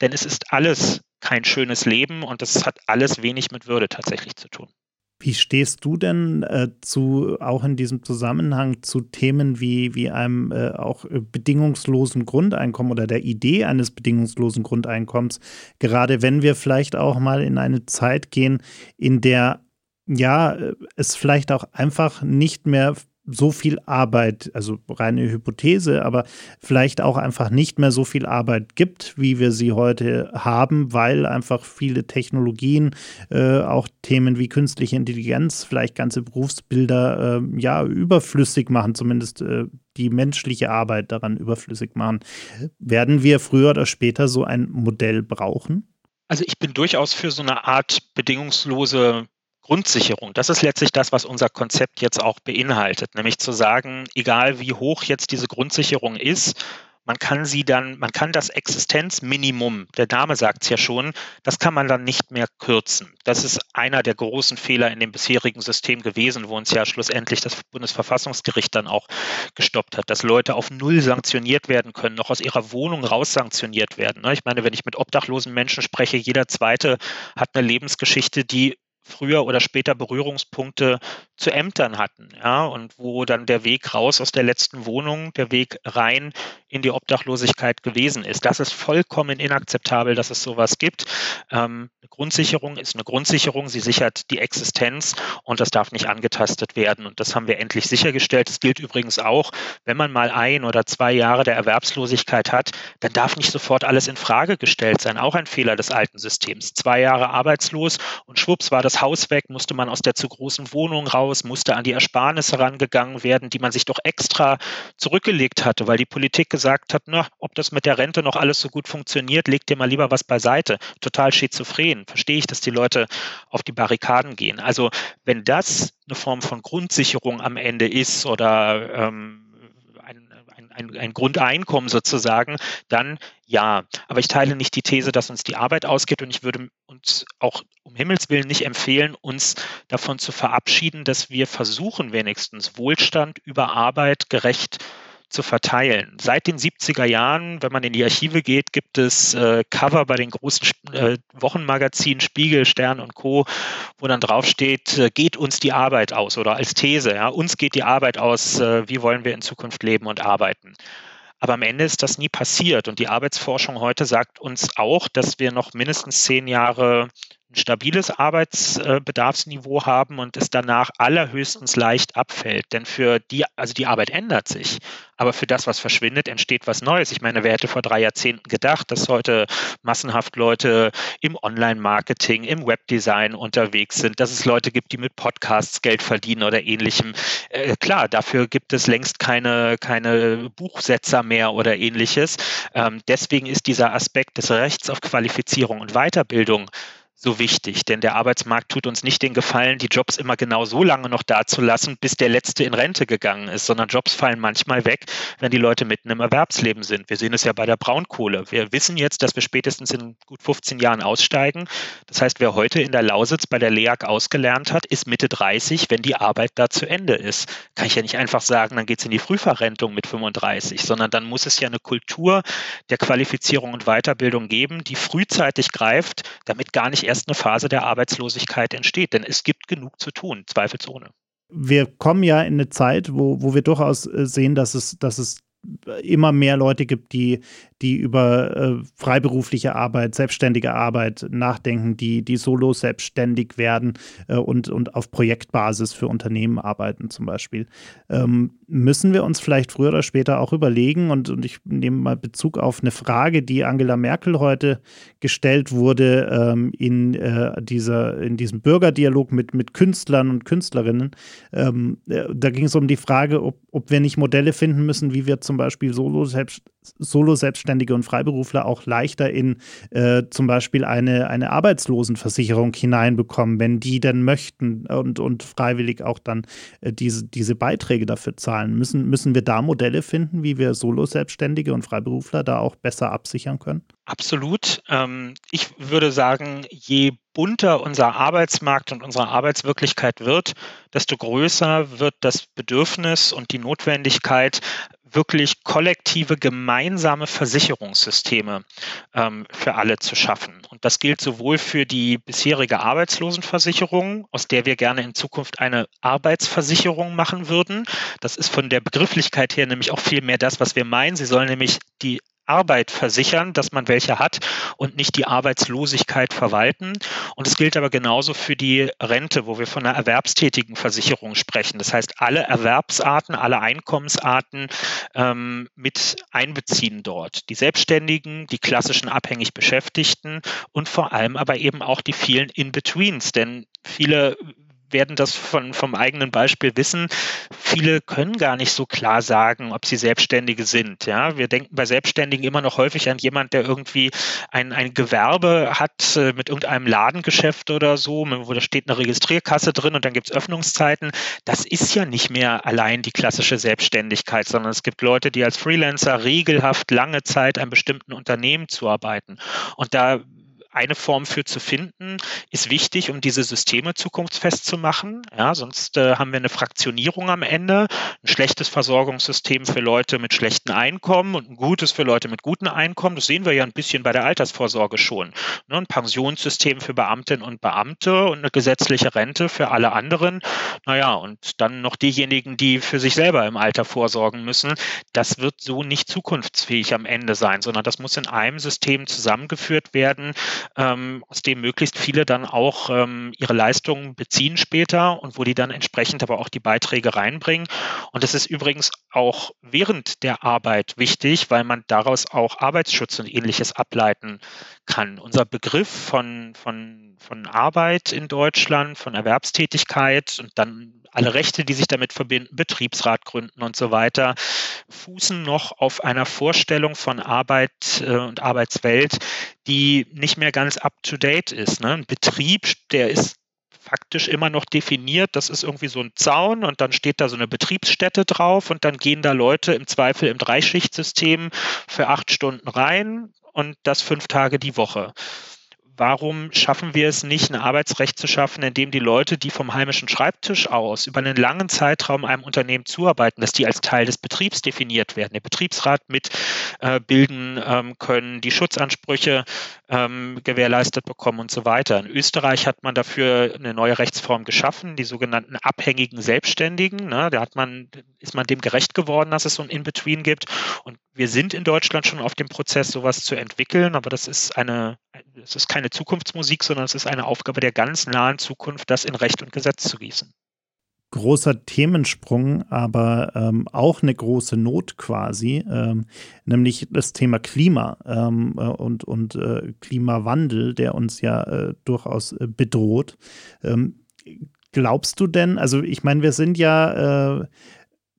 Denn es ist alles kein schönes Leben und es hat alles wenig mit Würde tatsächlich zu tun. Wie stehst du denn äh, zu, auch in diesem Zusammenhang zu Themen wie, wie einem äh, auch bedingungslosen Grundeinkommen oder der Idee eines bedingungslosen Grundeinkommens, gerade wenn wir vielleicht auch mal in eine Zeit gehen, in der ja, es vielleicht auch einfach nicht mehr so viel Arbeit, also reine Hypothese, aber vielleicht auch einfach nicht mehr so viel Arbeit gibt, wie wir sie heute haben, weil einfach viele Technologien, äh, auch Themen wie künstliche Intelligenz, vielleicht ganze Berufsbilder äh, ja überflüssig machen, zumindest äh, die menschliche Arbeit daran überflüssig machen. Werden wir früher oder später so ein Modell brauchen? Also ich bin durchaus für so eine Art bedingungslose Grundsicherung. Das ist letztlich das, was unser Konzept jetzt auch beinhaltet, nämlich zu sagen, egal wie hoch jetzt diese Grundsicherung ist, man kann sie dann, man kann das Existenzminimum, der Name sagt es ja schon, das kann man dann nicht mehr kürzen. Das ist einer der großen Fehler in dem bisherigen System gewesen, wo uns ja schlussendlich das Bundesverfassungsgericht dann auch gestoppt hat, dass Leute auf Null sanktioniert werden können, noch aus ihrer Wohnung raus sanktioniert werden. Ne? Ich meine, wenn ich mit obdachlosen Menschen spreche, jeder zweite hat eine Lebensgeschichte, die früher oder später Berührungspunkte zu Ämtern hatten, ja, und wo dann der Weg raus aus der letzten Wohnung, der Weg rein in die Obdachlosigkeit gewesen ist. Das ist vollkommen inakzeptabel, dass es sowas gibt. Ähm, eine Grundsicherung ist eine Grundsicherung, sie sichert die Existenz und das darf nicht angetastet werden. Und das haben wir endlich sichergestellt. Das gilt übrigens auch, wenn man mal ein oder zwei Jahre der Erwerbslosigkeit hat, dann darf nicht sofort alles in Frage gestellt sein. Auch ein Fehler des alten Systems. Zwei Jahre arbeitslos und schwupps war das Haus weg, musste man aus der zu großen Wohnung raus, musste an die Ersparnisse rangegangen werden, die man sich doch extra zurückgelegt hatte, weil die Politik gesagt hat, na, ob das mit der Rente noch alles so gut funktioniert, leg dir mal lieber was beiseite. Total schizophren. Verstehe ich, dass die Leute auf die Barrikaden gehen. Also wenn das eine Form von Grundsicherung am Ende ist oder ähm, ein, ein Grundeinkommen sozusagen, dann ja. Aber ich teile nicht die These, dass uns die Arbeit ausgeht und ich würde uns auch Himmels Willen nicht empfehlen, uns davon zu verabschieden, dass wir versuchen, wenigstens Wohlstand über Arbeit gerecht zu verteilen. Seit den 70er Jahren, wenn man in die Archive geht, gibt es äh, Cover bei den großen äh, Wochenmagazinen Spiegel, Stern und Co., wo dann draufsteht, äh, geht uns die Arbeit aus oder als These, ja, uns geht die Arbeit aus, äh, wie wollen wir in Zukunft leben und arbeiten. Aber am Ende ist das nie passiert. Und die Arbeitsforschung heute sagt uns auch, dass wir noch mindestens zehn Jahre ein stabiles Arbeitsbedarfsniveau haben und es danach allerhöchstens leicht abfällt. Denn für die, also die Arbeit ändert sich, aber für das, was verschwindet, entsteht was Neues. Ich meine, wer hätte vor drei Jahrzehnten gedacht, dass heute massenhaft Leute im Online-Marketing, im Webdesign unterwegs sind, dass es Leute gibt, die mit Podcasts Geld verdienen oder ähnlichem. Äh, klar, dafür gibt es längst keine, keine Buchsetzer mehr oder ähnliches. Ähm, deswegen ist dieser Aspekt des Rechts auf Qualifizierung und Weiterbildung so wichtig, denn der Arbeitsmarkt tut uns nicht den Gefallen, die Jobs immer genau so lange noch dazulassen, bis der Letzte in Rente gegangen ist, sondern Jobs fallen manchmal weg, wenn die Leute mitten im Erwerbsleben sind. Wir sehen es ja bei der Braunkohle. Wir wissen jetzt, dass wir spätestens in gut 15 Jahren aussteigen. Das heißt, wer heute in der Lausitz bei der LEAG ausgelernt hat, ist Mitte 30, wenn die Arbeit da zu Ende ist. Kann ich ja nicht einfach sagen, dann geht es in die Frühverrentung mit 35, sondern dann muss es ja eine Kultur der Qualifizierung und Weiterbildung geben, die frühzeitig greift, damit gar nicht erst eine Phase der Arbeitslosigkeit entsteht. Denn es gibt genug zu tun, zweifelsohne. Wir kommen ja in eine Zeit, wo, wo wir durchaus äh, sehen, dass es, dass es immer mehr Leute gibt, die, die über äh, freiberufliche Arbeit, selbstständige Arbeit nachdenken, die, die solo selbstständig werden äh, und, und auf Projektbasis für Unternehmen arbeiten zum Beispiel. Ähm, müssen wir uns vielleicht früher oder später auch überlegen, und, und ich nehme mal Bezug auf eine Frage, die Angela Merkel heute gestellt wurde ähm, in, äh, dieser, in diesem Bürgerdialog mit, mit Künstlern und Künstlerinnen. Ähm, äh, da ging es um die Frage, ob, ob wir nicht Modelle finden müssen, wie wir zum Beispiel Solo Selbstständige und Freiberufler auch leichter in äh, zum Beispiel eine, eine Arbeitslosenversicherung hineinbekommen, wenn die denn möchten und, und freiwillig auch dann äh, diese, diese Beiträge dafür zahlen. Müssen, müssen wir da Modelle finden, wie wir Solo Selbstständige und Freiberufler da auch besser absichern können? Absolut. Ähm, ich würde sagen, je bunter unser Arbeitsmarkt und unsere Arbeitswirklichkeit wird, desto größer wird das Bedürfnis und die Notwendigkeit, wirklich kollektive, gemeinsame Versicherungssysteme ähm, für alle zu schaffen. Und das gilt sowohl für die bisherige Arbeitslosenversicherung, aus der wir gerne in Zukunft eine Arbeitsversicherung machen würden. Das ist von der Begrifflichkeit her nämlich auch viel mehr das, was wir meinen. Sie soll nämlich die Arbeit versichern, dass man welche hat und nicht die Arbeitslosigkeit verwalten. Und es gilt aber genauso für die Rente, wo wir von einer erwerbstätigen Versicherung sprechen. Das heißt, alle Erwerbsarten, alle Einkommensarten ähm, mit einbeziehen dort. Die Selbstständigen, die klassischen abhängig Beschäftigten und vor allem aber eben auch die vielen In-Betweens. Denn viele werden das von, vom eigenen Beispiel wissen. Viele können gar nicht so klar sagen, ob sie Selbstständige sind. Ja, wir denken bei Selbstständigen immer noch häufig an jemand, der irgendwie ein, ein Gewerbe hat äh, mit irgendeinem Ladengeschäft oder so, wo da steht eine Registrierkasse drin und dann gibt es Öffnungszeiten. Das ist ja nicht mehr allein die klassische Selbstständigkeit, sondern es gibt Leute, die als Freelancer regelhaft lange Zeit einem bestimmten Unternehmen zuarbeiten. Und da eine Form für zu finden, ist wichtig, um diese Systeme zukunftsfest zu machen. Ja, sonst äh, haben wir eine Fraktionierung am Ende, ein schlechtes Versorgungssystem für Leute mit schlechten Einkommen und ein gutes für Leute mit guten Einkommen. Das sehen wir ja ein bisschen bei der Altersvorsorge schon. Ne, ein Pensionssystem für Beamtinnen und Beamte und eine gesetzliche Rente für alle anderen. Naja, und dann noch diejenigen, die für sich selber im Alter vorsorgen müssen. Das wird so nicht zukunftsfähig am Ende sein, sondern das muss in einem System zusammengeführt werden, ähm, aus dem möglichst viele dann auch ähm, ihre Leistungen beziehen später und wo die dann entsprechend aber auch die Beiträge reinbringen. Und das ist übrigens auch während der Arbeit wichtig, weil man daraus auch Arbeitsschutz und ähnliches ableiten kann. Unser Begriff von, von, von Arbeit in Deutschland, von Erwerbstätigkeit und dann alle Rechte, die sich damit verbinden, Betriebsrat gründen und so weiter, fußen noch auf einer Vorstellung von Arbeit äh, und Arbeitswelt, die nicht mehr ganz up-to-date ist. Ne? Ein Betrieb, der ist faktisch immer noch definiert. Das ist irgendwie so ein Zaun und dann steht da so eine Betriebsstätte drauf und dann gehen da Leute im Zweifel im Dreischichtsystem für acht Stunden rein und das fünf Tage die Woche warum schaffen wir es nicht, ein Arbeitsrecht zu schaffen, in dem die Leute, die vom heimischen Schreibtisch aus über einen langen Zeitraum einem Unternehmen zuarbeiten, dass die als Teil des Betriebs definiert werden, der Betriebsrat mitbilden äh, ähm, können, die Schutzansprüche ähm, gewährleistet bekommen und so weiter. In Österreich hat man dafür eine neue Rechtsform geschaffen, die sogenannten abhängigen Selbstständigen. Ne? Da hat man, ist man dem gerecht geworden, dass es so ein In-Between gibt. Und wir sind in Deutschland schon auf dem Prozess, sowas zu entwickeln, aber das ist eine, es ist keine Zukunftsmusik, sondern es ist eine Aufgabe der ganz nahen Zukunft, das in Recht und Gesetz zu gießen. Großer Themensprung, aber ähm, auch eine große Not quasi, ähm, nämlich das Thema Klima ähm, äh, und, und äh, Klimawandel, der uns ja äh, durchaus äh, bedroht. Ähm, glaubst du denn, also ich meine, wir sind ja äh,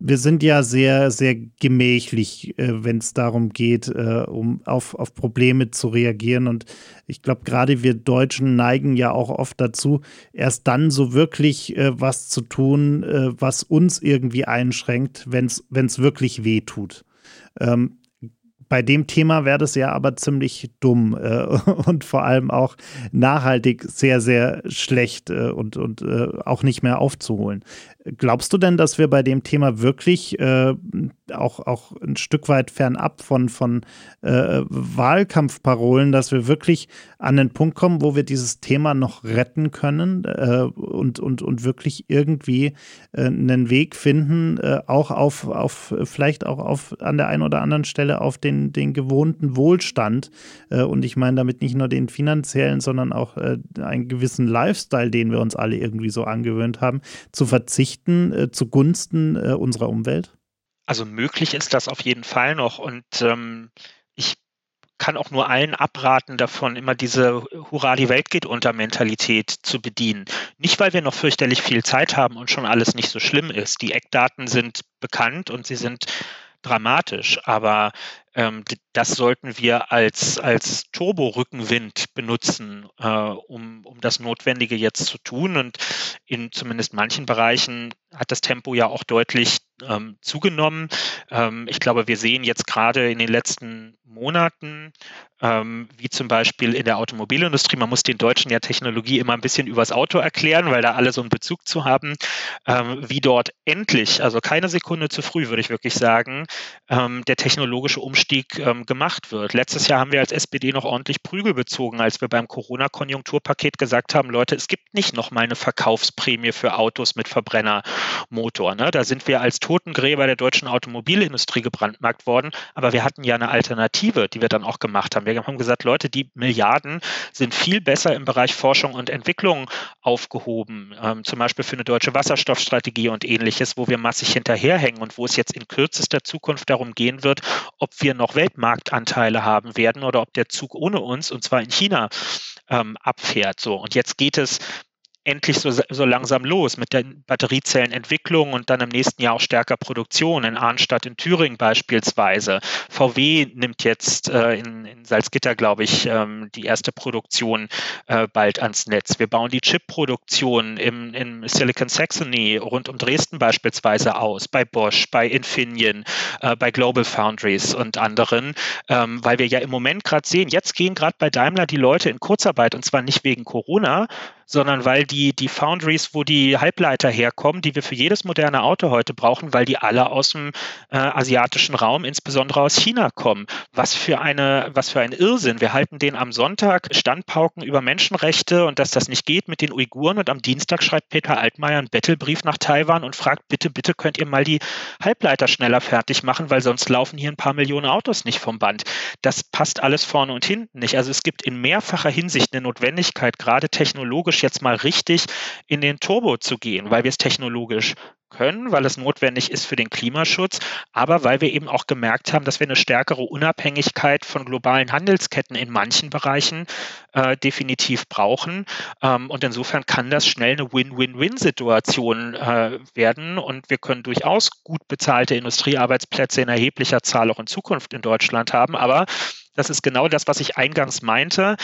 wir sind ja sehr, sehr gemächlich, äh, wenn es darum geht, äh, um auf, auf Probleme zu reagieren. Und ich glaube, gerade wir Deutschen neigen ja auch oft dazu, erst dann so wirklich äh, was zu tun, äh, was uns irgendwie einschränkt, wenn es wirklich weh tut. Ähm, bei dem Thema wäre das ja aber ziemlich dumm äh, und vor allem auch nachhaltig sehr, sehr schlecht äh, und, und auch nicht mehr aufzuholen. Glaubst du denn, dass wir bei dem Thema wirklich äh, auch, auch ein Stück weit fernab von, von äh, Wahlkampfparolen, dass wir wirklich an den Punkt kommen, wo wir dieses Thema noch retten können äh, und, und, und wirklich irgendwie äh, einen Weg finden, äh, auch auf, auf, vielleicht auch auf an der einen oder anderen Stelle auf den, den gewohnten Wohlstand. Äh, und ich meine damit nicht nur den finanziellen, sondern auch einen gewissen Lifestyle, den wir uns alle irgendwie so angewöhnt haben, zu verzichten verzichten äh, zugunsten äh, unserer Umwelt? Also möglich ist das auf jeden Fall noch und ähm, ich kann auch nur allen abraten davon, immer diese Hurra, die Welt geht unter Mentalität zu bedienen. Nicht, weil wir noch fürchterlich viel Zeit haben und schon alles nicht so schlimm ist. Die Eckdaten sind bekannt und sie sind dramatisch, aber ähm, das sollten wir als, als Turbo-Rückenwind benutzen, äh, um, um das Notwendige jetzt zu tun. Und in zumindest manchen Bereichen hat das Tempo ja auch deutlich ähm, zugenommen. Ähm, ich glaube, wir sehen jetzt gerade in den letzten Monaten, ähm, wie zum Beispiel in der Automobilindustrie, man muss den Deutschen ja Technologie immer ein bisschen übers Auto erklären, weil da alle so einen Bezug zu haben, ähm, wie dort endlich, also keine Sekunde zu früh, würde ich wirklich sagen, ähm, der technologische Umstieg ähm, gemacht wird. Letztes Jahr haben wir als SPD noch ordentlich Prügel bezogen, als wir beim Corona-Konjunkturpaket gesagt haben, Leute, es gibt nicht noch mal eine Verkaufsprämie für Autos mit Verbrennermotor. Ne? Da sind wir als Totengräber der deutschen Automobilindustrie gebrandmarkt worden, aber wir hatten ja eine Alternative, die wir dann auch gemacht haben. Wir haben gesagt, Leute, die Milliarden sind viel besser im Bereich Forschung und Entwicklung aufgehoben, ähm, zum Beispiel für eine deutsche Wasserstoffstrategie und ähnliches, wo wir massig hinterherhängen und wo es jetzt in kürzester Zukunft darum gehen wird, ob wir noch Weltmarktanteile haben werden oder ob der Zug ohne uns, und zwar in China, ähm, abfährt. So, und jetzt geht es endlich so, so langsam los mit der Batteriezellenentwicklung und dann im nächsten Jahr auch stärker Produktion in Arnstadt in Thüringen beispielsweise. VW nimmt jetzt äh, in, in, Salzgitter, glaube ich, ähm, die erste Produktion äh, bald ans Netz. Wir bauen die Chip-Produktion im, im Silicon Saxony rund um Dresden beispielsweise aus, bei Bosch, bei Infineon, äh, bei Global Foundries und anderen, ähm, weil wir ja im Moment gerade sehen, jetzt gehen gerade bei Daimler die Leute in Kurzarbeit und zwar nicht wegen Corona, sondern weil die, die Foundries, wo die Halbleiter herkommen, die wir für jedes moderne Auto heute brauchen, weil die alle aus dem äh, asiatischen Raum, insbesondere aus China kommen. Was für eine, was für ein Irrsinn. Wir halten den am Sonntag Standpauken über Menschenrechte und dass das nicht geht mit den Uiguren und am Dienstag schreibt Peter Altmaier einen Bettelbrief nach Taiwan und fragt, bitte, bitte könnt ihr mal die Halbleiter schneller fertig machen, weil sonst laufen hier ein paar Millionen Autos nicht vom Band. Das passt alles vorne und hinten nicht. Also es gibt in mehrfacher Hinsicht eine Notwendigkeit, gerade technologisch jetzt mal richtig in den Turbo zu gehen, weil wir es technologisch können, weil es notwendig ist für den Klimaschutz, aber weil wir eben auch gemerkt haben, dass wir eine stärkere Unabhängigkeit von globalen Handelsketten in manchen Bereichen äh, definitiv brauchen. Ähm, und insofern kann das schnell eine Win-Win-Win-Situation äh, werden. Und wir können durchaus gut bezahlte Industriearbeitsplätze in erheblicher Zahl auch in Zukunft in Deutschland haben. Aber das ist genau das, was ich eingangs meinte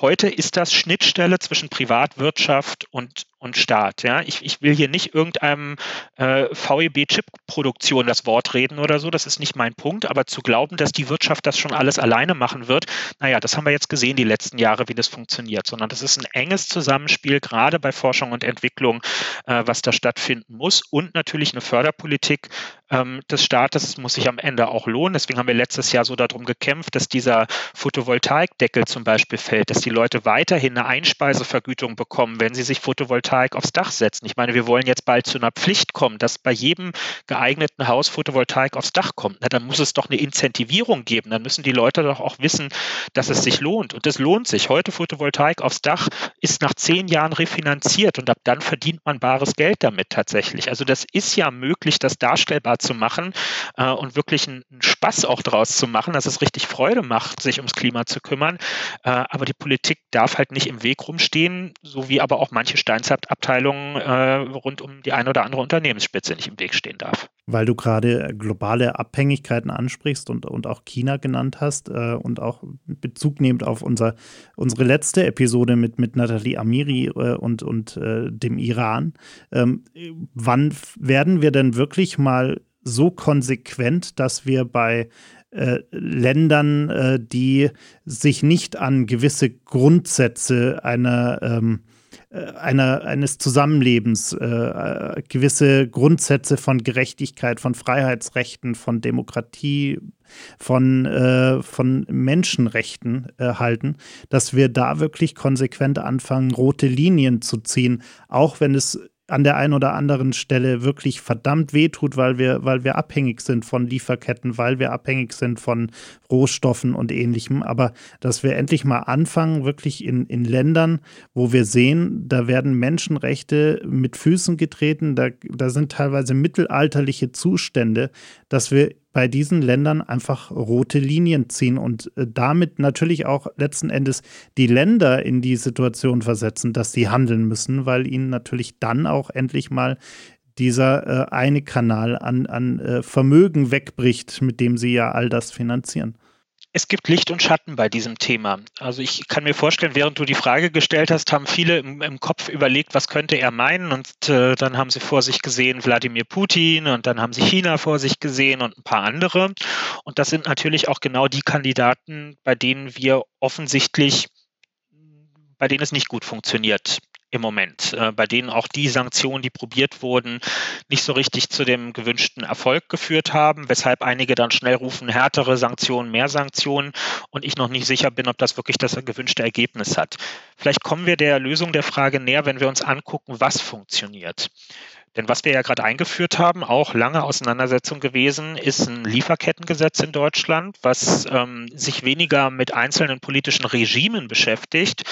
heute ist das Schnittstelle zwischen Privatwirtschaft und und Staat. Ja, ich, ich will hier nicht irgendeinem äh, VEB-Chip-Produktion das Wort reden oder so, das ist nicht mein Punkt, aber zu glauben, dass die Wirtschaft das schon alles alleine machen wird, naja, das haben wir jetzt gesehen die letzten Jahre, wie das funktioniert, sondern das ist ein enges Zusammenspiel, gerade bei Forschung und Entwicklung, äh, was da stattfinden muss und natürlich eine Förderpolitik ähm, des Staates muss sich am Ende auch lohnen. Deswegen haben wir letztes Jahr so darum gekämpft, dass dieser Photovoltaikdeckel zum Beispiel fällt, dass die Leute weiterhin eine Einspeisevergütung bekommen, wenn sie sich Photovoltaik Photovoltaik aufs Dach setzen. Ich meine, wir wollen jetzt bald zu einer Pflicht kommen, dass bei jedem geeigneten Haus Photovoltaik aufs Dach kommt. Na, dann muss es doch eine Incentivierung geben. Dann müssen die Leute doch auch wissen, dass es sich lohnt. Und es lohnt sich. Heute Photovoltaik aufs Dach ist nach zehn Jahren refinanziert und ab dann verdient man bares Geld damit tatsächlich. Also das ist ja möglich, das darstellbar zu machen äh, und wirklich einen Spaß auch draus zu machen, dass es richtig Freude macht, sich ums Klima zu kümmern. Äh, aber die Politik darf halt nicht im Weg rumstehen, so wie aber auch manche Steinzeit Abteilungen äh, rund um die eine oder andere Unternehmensspitze nicht im Weg stehen darf. Weil du gerade globale Abhängigkeiten ansprichst und, und auch China genannt hast äh, und auch Bezug nehmend auf unser, unsere letzte Episode mit, mit Nathalie Amiri äh, und, und äh, dem Iran. Ähm, wann werden wir denn wirklich mal so konsequent, dass wir bei äh, Ländern, äh, die sich nicht an gewisse Grundsätze einer ähm, äh, einer, eines Zusammenlebens, äh, äh, gewisse Grundsätze von Gerechtigkeit, von Freiheitsrechten, von Demokratie, von, äh, von Menschenrechten äh, halten, dass wir da wirklich konsequent anfangen, rote Linien zu ziehen, auch wenn es an der einen oder anderen Stelle wirklich verdammt wehtut, weil wir, weil wir abhängig sind von Lieferketten, weil wir abhängig sind von Rohstoffen und ähnlichem. Aber dass wir endlich mal anfangen, wirklich in, in Ländern, wo wir sehen, da werden Menschenrechte mit Füßen getreten, da, da sind teilweise mittelalterliche Zustände, dass wir bei diesen Ländern einfach rote Linien ziehen und äh, damit natürlich auch letzten Endes die Länder in die Situation versetzen, dass sie handeln müssen, weil ihnen natürlich dann auch endlich mal dieser äh, eine Kanal an, an äh, Vermögen wegbricht, mit dem sie ja all das finanzieren es gibt Licht und Schatten bei diesem Thema. Also ich kann mir vorstellen, während du die Frage gestellt hast, haben viele im, im Kopf überlegt, was könnte er meinen und äh, dann haben sie vor sich gesehen Wladimir Putin und dann haben sie China vor sich gesehen und ein paar andere. Und das sind natürlich auch genau die Kandidaten, bei denen wir offensichtlich bei denen es nicht gut funktioniert im Moment, äh, bei denen auch die Sanktionen, die probiert wurden, nicht so richtig zu dem gewünschten Erfolg geführt haben, weshalb einige dann schnell rufen, härtere Sanktionen, mehr Sanktionen und ich noch nicht sicher bin, ob das wirklich das gewünschte Ergebnis hat. Vielleicht kommen wir der Lösung der Frage näher, wenn wir uns angucken, was funktioniert. Denn was wir ja gerade eingeführt haben, auch lange Auseinandersetzung gewesen, ist ein Lieferkettengesetz in Deutschland, was ähm, sich weniger mit einzelnen politischen Regimen beschäftigt,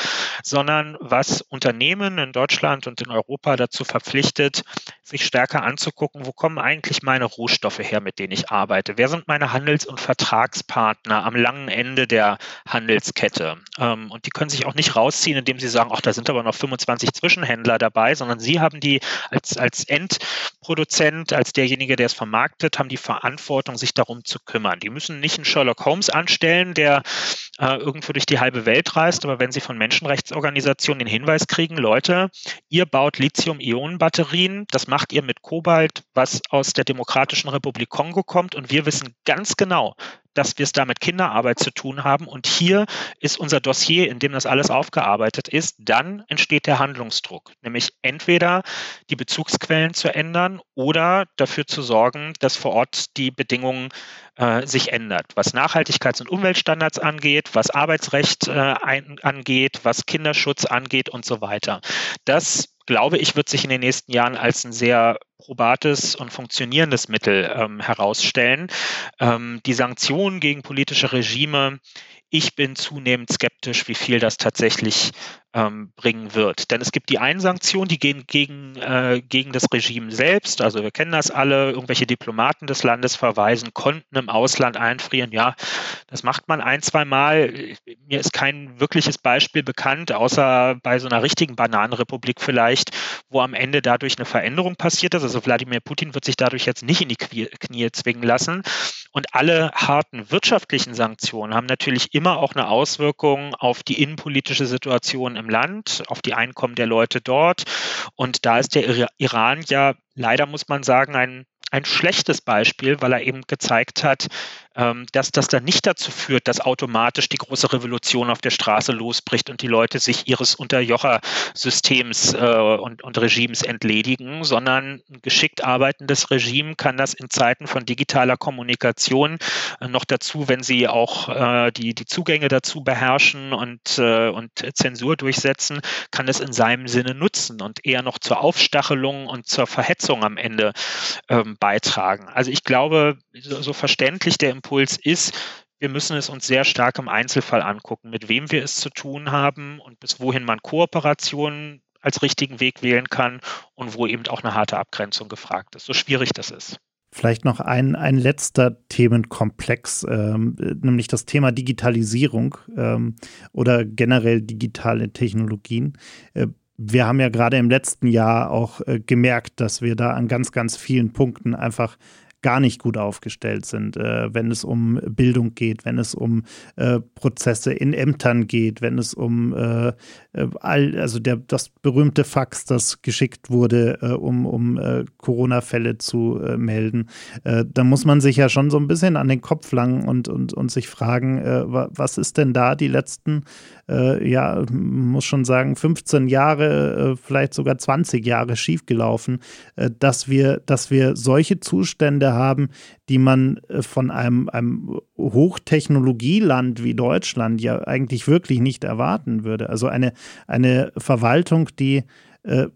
sondern was Unternehmen in Deutschland und in Europa dazu verpflichtet, sich stärker anzugucken, wo kommen eigentlich meine Rohstoffe her, mit denen ich arbeite? Wer sind meine Handels- und Vertragspartner am langen Ende der Handelskette? Ähm, und die können sich auch nicht rausziehen, indem sie sagen, ach, da sind aber noch 25 Zwischenhändler dabei, sondern sie haben die als, als Endproduzent, als derjenige, der es vermarktet, haben die Verantwortung, sich darum zu kümmern. Die müssen nicht einen Sherlock Holmes anstellen, der äh, irgendwo durch die halbe Welt reist, aber wenn sie von Menschenrechtsorganisationen den Hinweis kriegen, Leute, ihr baut Lithium-Ionen-Batterien, das macht ihr mit Kobalt, was aus der Demokratischen Republik Kongo kommt und wir wissen ganz genau, dass wir es da mit Kinderarbeit zu tun haben. Und hier ist unser Dossier, in dem das alles aufgearbeitet ist. Dann entsteht der Handlungsdruck, nämlich entweder die Bezugsquellen zu ändern oder dafür zu sorgen, dass vor Ort die Bedingungen äh, sich ändert, was Nachhaltigkeits- und Umweltstandards angeht, was Arbeitsrecht äh, ein, angeht, was Kinderschutz angeht und so weiter. Das glaube ich, wird sich in den nächsten Jahren als ein sehr probates und funktionierendes Mittel ähm, herausstellen. Ähm, die Sanktionen gegen politische Regime ich bin zunehmend skeptisch, wie viel das tatsächlich ähm, bringen wird. Denn es gibt die einen Sanktionen, die gehen gegen, äh, gegen das Regime selbst. Also wir kennen das alle. Irgendwelche Diplomaten des Landes verweisen, Konten im Ausland einfrieren. Ja, das macht man ein, zwei Mal. Mir ist kein wirkliches Beispiel bekannt, außer bei so einer richtigen Bananenrepublik vielleicht, wo am Ende dadurch eine Veränderung passiert ist. Also Wladimir Putin wird sich dadurch jetzt nicht in die Knie zwingen lassen. Und alle harten wirtschaftlichen Sanktionen haben natürlich immer auch eine Auswirkung auf die innenpolitische Situation im Land, auf die Einkommen der Leute dort. Und da ist der Iran ja leider, muss man sagen, ein ein schlechtes Beispiel, weil er eben gezeigt hat, ähm, dass das dann nicht dazu führt, dass automatisch die große Revolution auf der Straße losbricht und die Leute sich ihres Unterjochersystems äh, und, und Regimes entledigen, sondern ein geschickt arbeitendes Regime kann das in Zeiten von digitaler Kommunikation äh, noch dazu, wenn sie auch äh, die, die Zugänge dazu beherrschen und, und Zensur durchsetzen, kann es in seinem Sinne nutzen und eher noch zur Aufstachelung und zur Verhetzung am Ende ähm, beitragen. Also ich glaube, so, so verständlich der Impuls ist, wir müssen es uns sehr stark im Einzelfall angucken, mit wem wir es zu tun haben und bis wohin man Kooperationen als richtigen Weg wählen kann und wo eben auch eine harte Abgrenzung gefragt ist, so schwierig das ist. Vielleicht noch ein, ein letzter Themenkomplex, ähm, nämlich das Thema Digitalisierung ähm, oder generell digitale Technologien. Äh, wir haben ja gerade im letzten Jahr auch äh, gemerkt, dass wir da an ganz, ganz vielen Punkten einfach gar nicht gut aufgestellt sind, äh, wenn es um Bildung geht, wenn es um äh, Prozesse in Ämtern geht, wenn es um äh, äh all, also der, das berühmte Fax, das geschickt wurde, äh, um, um äh, Corona-Fälle zu melden. da muss man sich ja schon so ein bisschen an den Kopf langen und, und, und sich fragen, was ist denn da die letzten äh, ja, muss schon sagen, 15 Jahre, äh, vielleicht sogar 20 Jahre schiefgelaufen, äh, dass, wir, dass wir solche Zustände haben, die man äh, von einem, einem Hochtechnologieland wie Deutschland ja eigentlich wirklich nicht erwarten würde. Also eine, eine Verwaltung, die äh,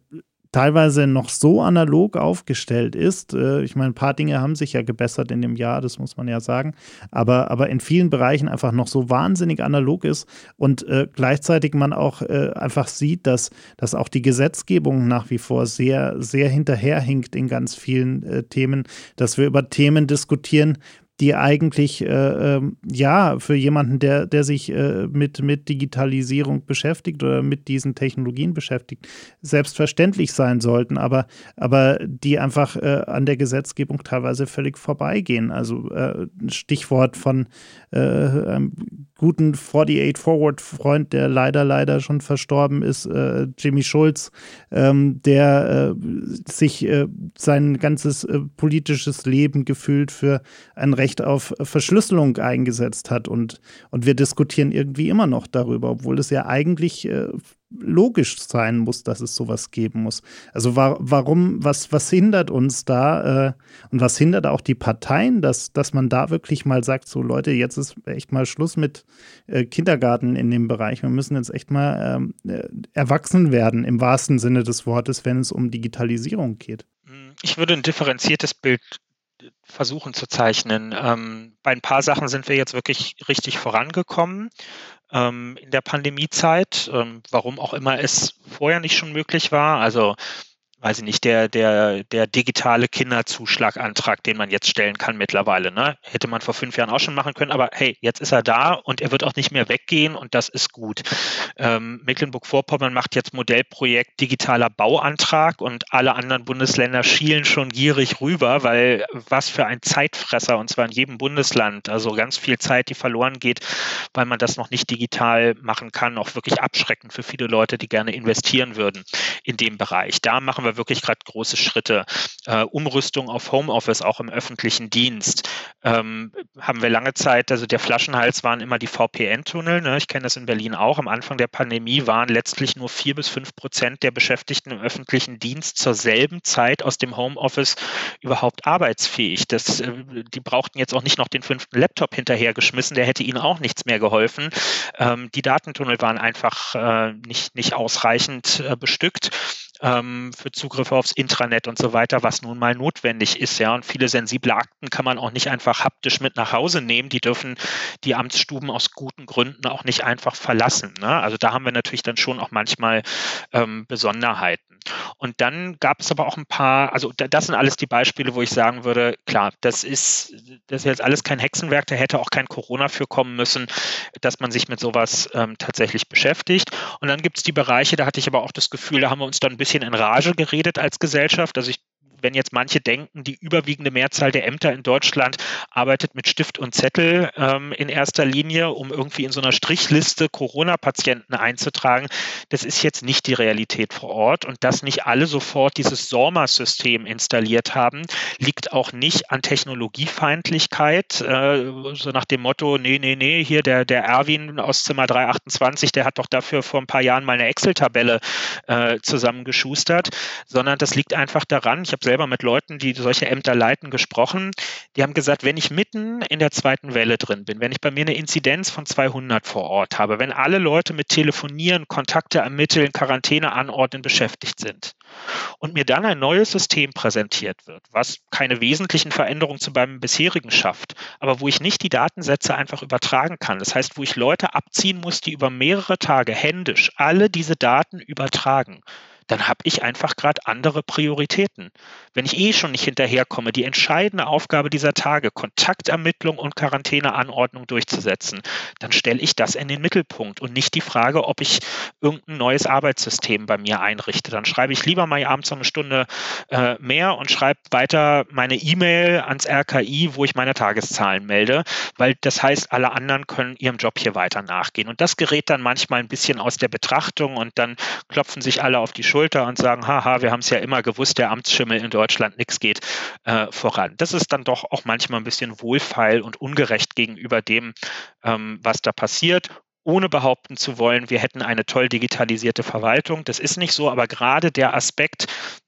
teilweise noch so analog aufgestellt ist. Äh, ich meine, ein paar Dinge haben sich ja gebessert in dem Jahr, das muss man ja sagen, aber, aber in vielen Bereichen einfach noch so wahnsinnig analog ist und äh, gleichzeitig man auch äh, einfach sieht, dass, dass auch die Gesetzgebung nach wie vor sehr, sehr hinterherhinkt in ganz vielen äh, Themen, dass wir über Themen diskutieren, die eigentlich äh, äh, ja für jemanden, der, der sich äh, mit, mit Digitalisierung beschäftigt oder mit diesen Technologien beschäftigt, selbstverständlich sein sollten, aber, aber die einfach äh, an der Gesetzgebung teilweise völlig vorbeigehen. Also äh, Stichwort von äh, einem guten 48 Forward Freund, der leider, leider schon verstorben ist, Jimmy Schulz, ähm, der sich sein ganzes politisches Leben gefühlt für ein Recht Recht auf Verschlüsselung eingesetzt hat. Und, und wir diskutieren irgendwie immer noch darüber, obwohl es ja eigentlich äh, logisch sein muss, dass es sowas geben muss. Also wa warum, was, was hindert uns da äh, und was hindert auch die Parteien, dass, dass man da wirklich mal sagt, so Leute, jetzt ist echt mal Schluss mit äh, Kindergarten in dem Bereich. Wir müssen jetzt echt mal ähm, äh, erwachsen werden im wahrsten Sinne des Wortes, wenn es um Digitalisierung geht. Ich würde ein differenziertes Bild versuchen zu zeichnen. Ähm, bei ein paar Sachen sind wir jetzt wirklich richtig vorangekommen in der Pandemiezeit, ähm, warum auch immer es vorher nicht schon möglich war. Also weiß ich nicht, der, der, der digitale Kinderzuschlagantrag, den man jetzt stellen kann mittlerweile. Ne? Hätte man vor fünf Jahren auch schon machen können, aber hey, jetzt ist er da und er wird auch nicht mehr weggehen und das ist gut. Ähm, Mecklenburg-Vorpommern macht jetzt Modellprojekt digitaler Bauantrag und alle anderen Bundesländer schielen schon gierig rüber, weil was für ein Zeitfresser und zwar in jedem Bundesland, also ganz viel Zeit, die verloren geht, weil man das noch nicht digital machen kann, auch wirklich abschreckend für viele Leute, die gerne investieren würden in dem Bereich. Da machen wir wirklich gerade große Schritte. Äh, Umrüstung auf Homeoffice, auch im öffentlichen Dienst, ähm, haben wir lange Zeit, also der Flaschenhals waren immer die VPN-Tunnel. Ne? Ich kenne das in Berlin auch. Am Anfang der Pandemie waren letztlich nur vier bis fünf Prozent der Beschäftigten im öffentlichen Dienst zur selben Zeit aus dem Homeoffice überhaupt arbeitsfähig. Das, äh, die brauchten jetzt auch nicht noch den fünften Laptop hinterhergeschmissen, der hätte ihnen auch nichts mehr geholfen. Ähm, die Datentunnel waren einfach äh, nicht, nicht ausreichend äh, bestückt ähm, für Zugriffe aufs Intranet und so weiter, was nun mal notwendig ist. Ja, und viele sensible Akten kann man auch nicht einfach haptisch mit nach Hause nehmen. Die dürfen die Amtsstuben aus guten Gründen auch nicht einfach verlassen. Ne? Also da haben wir natürlich dann schon auch manchmal ähm, Besonderheiten. Und dann gab es aber auch ein paar, also das sind alles die Beispiele, wo ich sagen würde, klar, das ist, das ist jetzt alles kein Hexenwerk, da hätte auch kein Corona für kommen müssen, dass man sich mit sowas ähm, tatsächlich beschäftigt. Und dann gibt es die Bereiche, da hatte ich aber auch das Gefühl, da haben wir uns dann ein bisschen in Rage geredet als Gesellschaft. Also ich wenn jetzt manche denken, die überwiegende Mehrzahl der Ämter in Deutschland arbeitet mit Stift und Zettel ähm, in erster Linie, um irgendwie in so einer Strichliste Corona-Patienten einzutragen, das ist jetzt nicht die Realität vor Ort. Und dass nicht alle sofort dieses SORMA-System installiert haben, liegt auch nicht an Technologiefeindlichkeit, äh, so nach dem Motto, nee, nee, nee, hier der, der Erwin aus Zimmer 328, der hat doch dafür vor ein paar Jahren mal eine Excel-Tabelle äh, zusammengeschustert, sondern das liegt einfach daran, ich habe selber mit Leuten, die solche Ämter leiten, gesprochen. Die haben gesagt, wenn ich mitten in der zweiten Welle drin bin, wenn ich bei mir eine Inzidenz von 200 vor Ort habe, wenn alle Leute mit Telefonieren, Kontakte ermitteln, Quarantäne anordnen beschäftigt sind und mir dann ein neues System präsentiert wird, was keine wesentlichen Veränderungen zu meinem bisherigen schafft, aber wo ich nicht die Datensätze einfach übertragen kann. Das heißt, wo ich Leute abziehen muss, die über mehrere Tage händisch alle diese Daten übertragen dann habe ich einfach gerade andere Prioritäten. Wenn ich eh schon nicht hinterherkomme, die entscheidende Aufgabe dieser Tage, Kontaktermittlung und Quarantäneanordnung durchzusetzen, dann stelle ich das in den Mittelpunkt und nicht die Frage, ob ich irgendein neues Arbeitssystem bei mir einrichte. Dann schreibe ich lieber mal abends noch eine Stunde äh, mehr und schreibe weiter meine E-Mail ans RKI, wo ich meine Tageszahlen melde, weil das heißt, alle anderen können ihrem Job hier weiter nachgehen. Und das gerät dann manchmal ein bisschen aus der Betrachtung und dann klopfen sich alle auf die Schulter und sagen, haha, wir haben es ja immer gewusst, der Amtsschimmel in Deutschland, nichts geht äh, voran. Das ist dann doch auch manchmal ein bisschen wohlfeil und ungerecht gegenüber dem, ähm, was da passiert ohne behaupten zu wollen, wir hätten eine toll digitalisierte Verwaltung. Das ist nicht so, aber gerade der Aspekt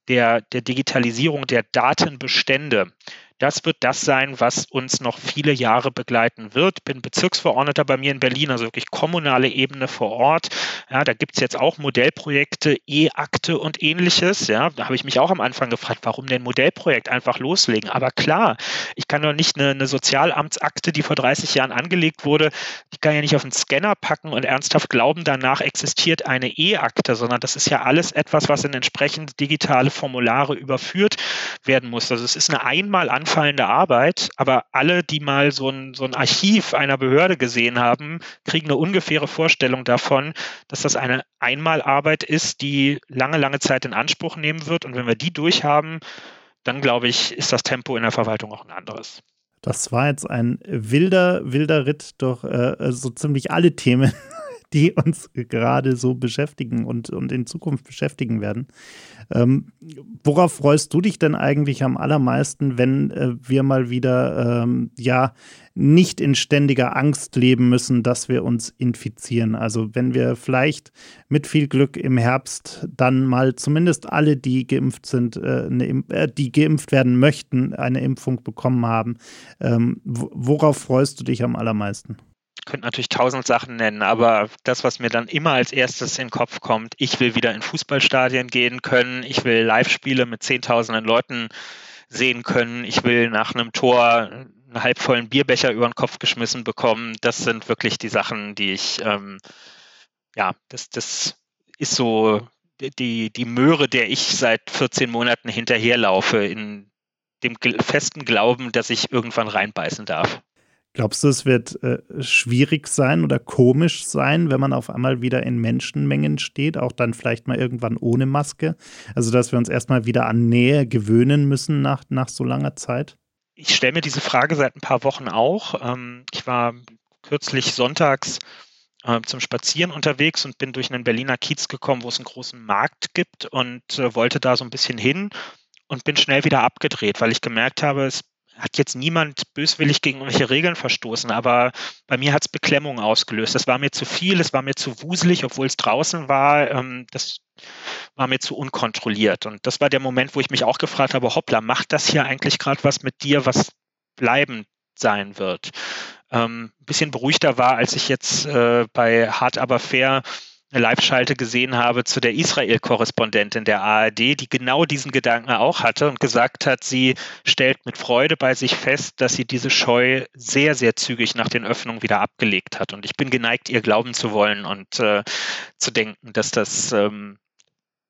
der, der Digitalisierung der Datenbestände, das wird das sein, was uns noch viele Jahre begleiten wird. Bin Bezirksverordneter bei mir in Berlin, also wirklich kommunale Ebene vor Ort. Ja, da gibt es jetzt auch Modellprojekte, E-Akte und ähnliches. Ja, da habe ich mich auch am Anfang gefragt, warum denn Modellprojekt einfach loslegen? Aber klar, ich kann doch nicht eine, eine Sozialamtsakte, die vor 30 Jahren angelegt wurde, die kann ja nicht auf den Scanner packen und ernsthaft glauben, danach existiert eine E-Akte, sondern das ist ja alles etwas, was in entsprechende digitale Formulare überführt werden muss. Also es ist eine einmal anfallende Arbeit, aber alle, die mal so ein, so ein Archiv einer Behörde gesehen haben, kriegen eine ungefähre Vorstellung davon, dass das eine Einmalarbeit ist, die lange, lange Zeit in Anspruch nehmen wird. Und wenn wir die durchhaben, dann glaube ich, ist das Tempo in der Verwaltung auch ein anderes. Das war jetzt ein wilder, wilder Ritt durch äh, so ziemlich alle Themen, die uns gerade so beschäftigen und, und in Zukunft beschäftigen werden. Ähm, worauf freust du dich denn eigentlich am allermeisten, wenn äh, wir mal wieder ähm, ja nicht in ständiger Angst leben müssen, dass wir uns infizieren? Also wenn wir vielleicht mit viel Glück im Herbst dann mal zumindest alle, die geimpft sind, äh, eine, äh, die geimpft werden möchten, eine Impfung bekommen haben. Ähm, worauf freust du dich am allermeisten? Könnte natürlich tausend Sachen nennen, aber das, was mir dann immer als erstes in den Kopf kommt, ich will wieder in Fußballstadien gehen können, ich will Live-Spiele mit zehntausenden Leuten sehen können, ich will nach einem Tor einen halbvollen Bierbecher über den Kopf geschmissen bekommen. Das sind wirklich die Sachen, die ich, ähm, ja, das, das ist so die, die Möhre, der ich seit 14 Monaten hinterherlaufe, in dem festen Glauben, dass ich irgendwann reinbeißen darf. Glaubst du, es wird äh, schwierig sein oder komisch sein, wenn man auf einmal wieder in Menschenmengen steht, auch dann vielleicht mal irgendwann ohne Maske? Also, dass wir uns erstmal wieder an Nähe gewöhnen müssen nach, nach so langer Zeit? Ich stelle mir diese Frage seit ein paar Wochen auch. Ähm, ich war kürzlich sonntags äh, zum Spazieren unterwegs und bin durch einen Berliner Kiez gekommen, wo es einen großen Markt gibt und äh, wollte da so ein bisschen hin und bin schnell wieder abgedreht, weil ich gemerkt habe, es hat jetzt niemand böswillig gegen irgendwelche Regeln verstoßen, aber bei mir hat es Beklemmung ausgelöst. Das war mir zu viel, es war mir zu wuselig, obwohl es draußen war. Ähm, das war mir zu unkontrolliert. Und das war der Moment, wo ich mich auch gefragt habe, hoppla, macht das hier eigentlich gerade was mit dir, was bleibend sein wird? Ähm, ein bisschen beruhigter war, als ich jetzt äh, bei Hart aber fair eine Live-Schalte gesehen habe zu der Israel-Korrespondentin der ARD, die genau diesen Gedanken auch hatte und gesagt hat, sie stellt mit Freude bei sich fest, dass sie diese Scheu sehr, sehr zügig nach den Öffnungen wieder abgelegt hat. Und ich bin geneigt, ihr glauben zu wollen und äh, zu denken, dass das ähm,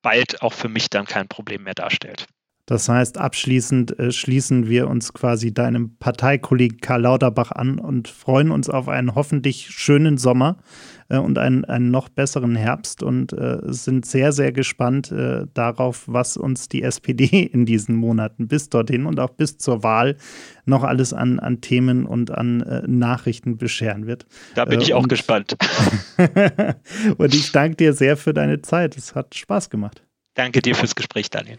bald auch für mich dann kein Problem mehr darstellt. Das heißt, abschließend äh, schließen wir uns quasi deinem Parteikollegen Karl Lauterbach an und freuen uns auf einen hoffentlich schönen Sommer äh, und einen, einen noch besseren Herbst und äh, sind sehr, sehr gespannt äh, darauf, was uns die SPD in diesen Monaten bis dorthin und auch bis zur Wahl noch alles an, an Themen und an äh, Nachrichten bescheren wird. Da bin ich äh, auch gespannt. und ich danke dir sehr für deine Zeit. Es hat Spaß gemacht. Danke dir fürs Gespräch, Daniel.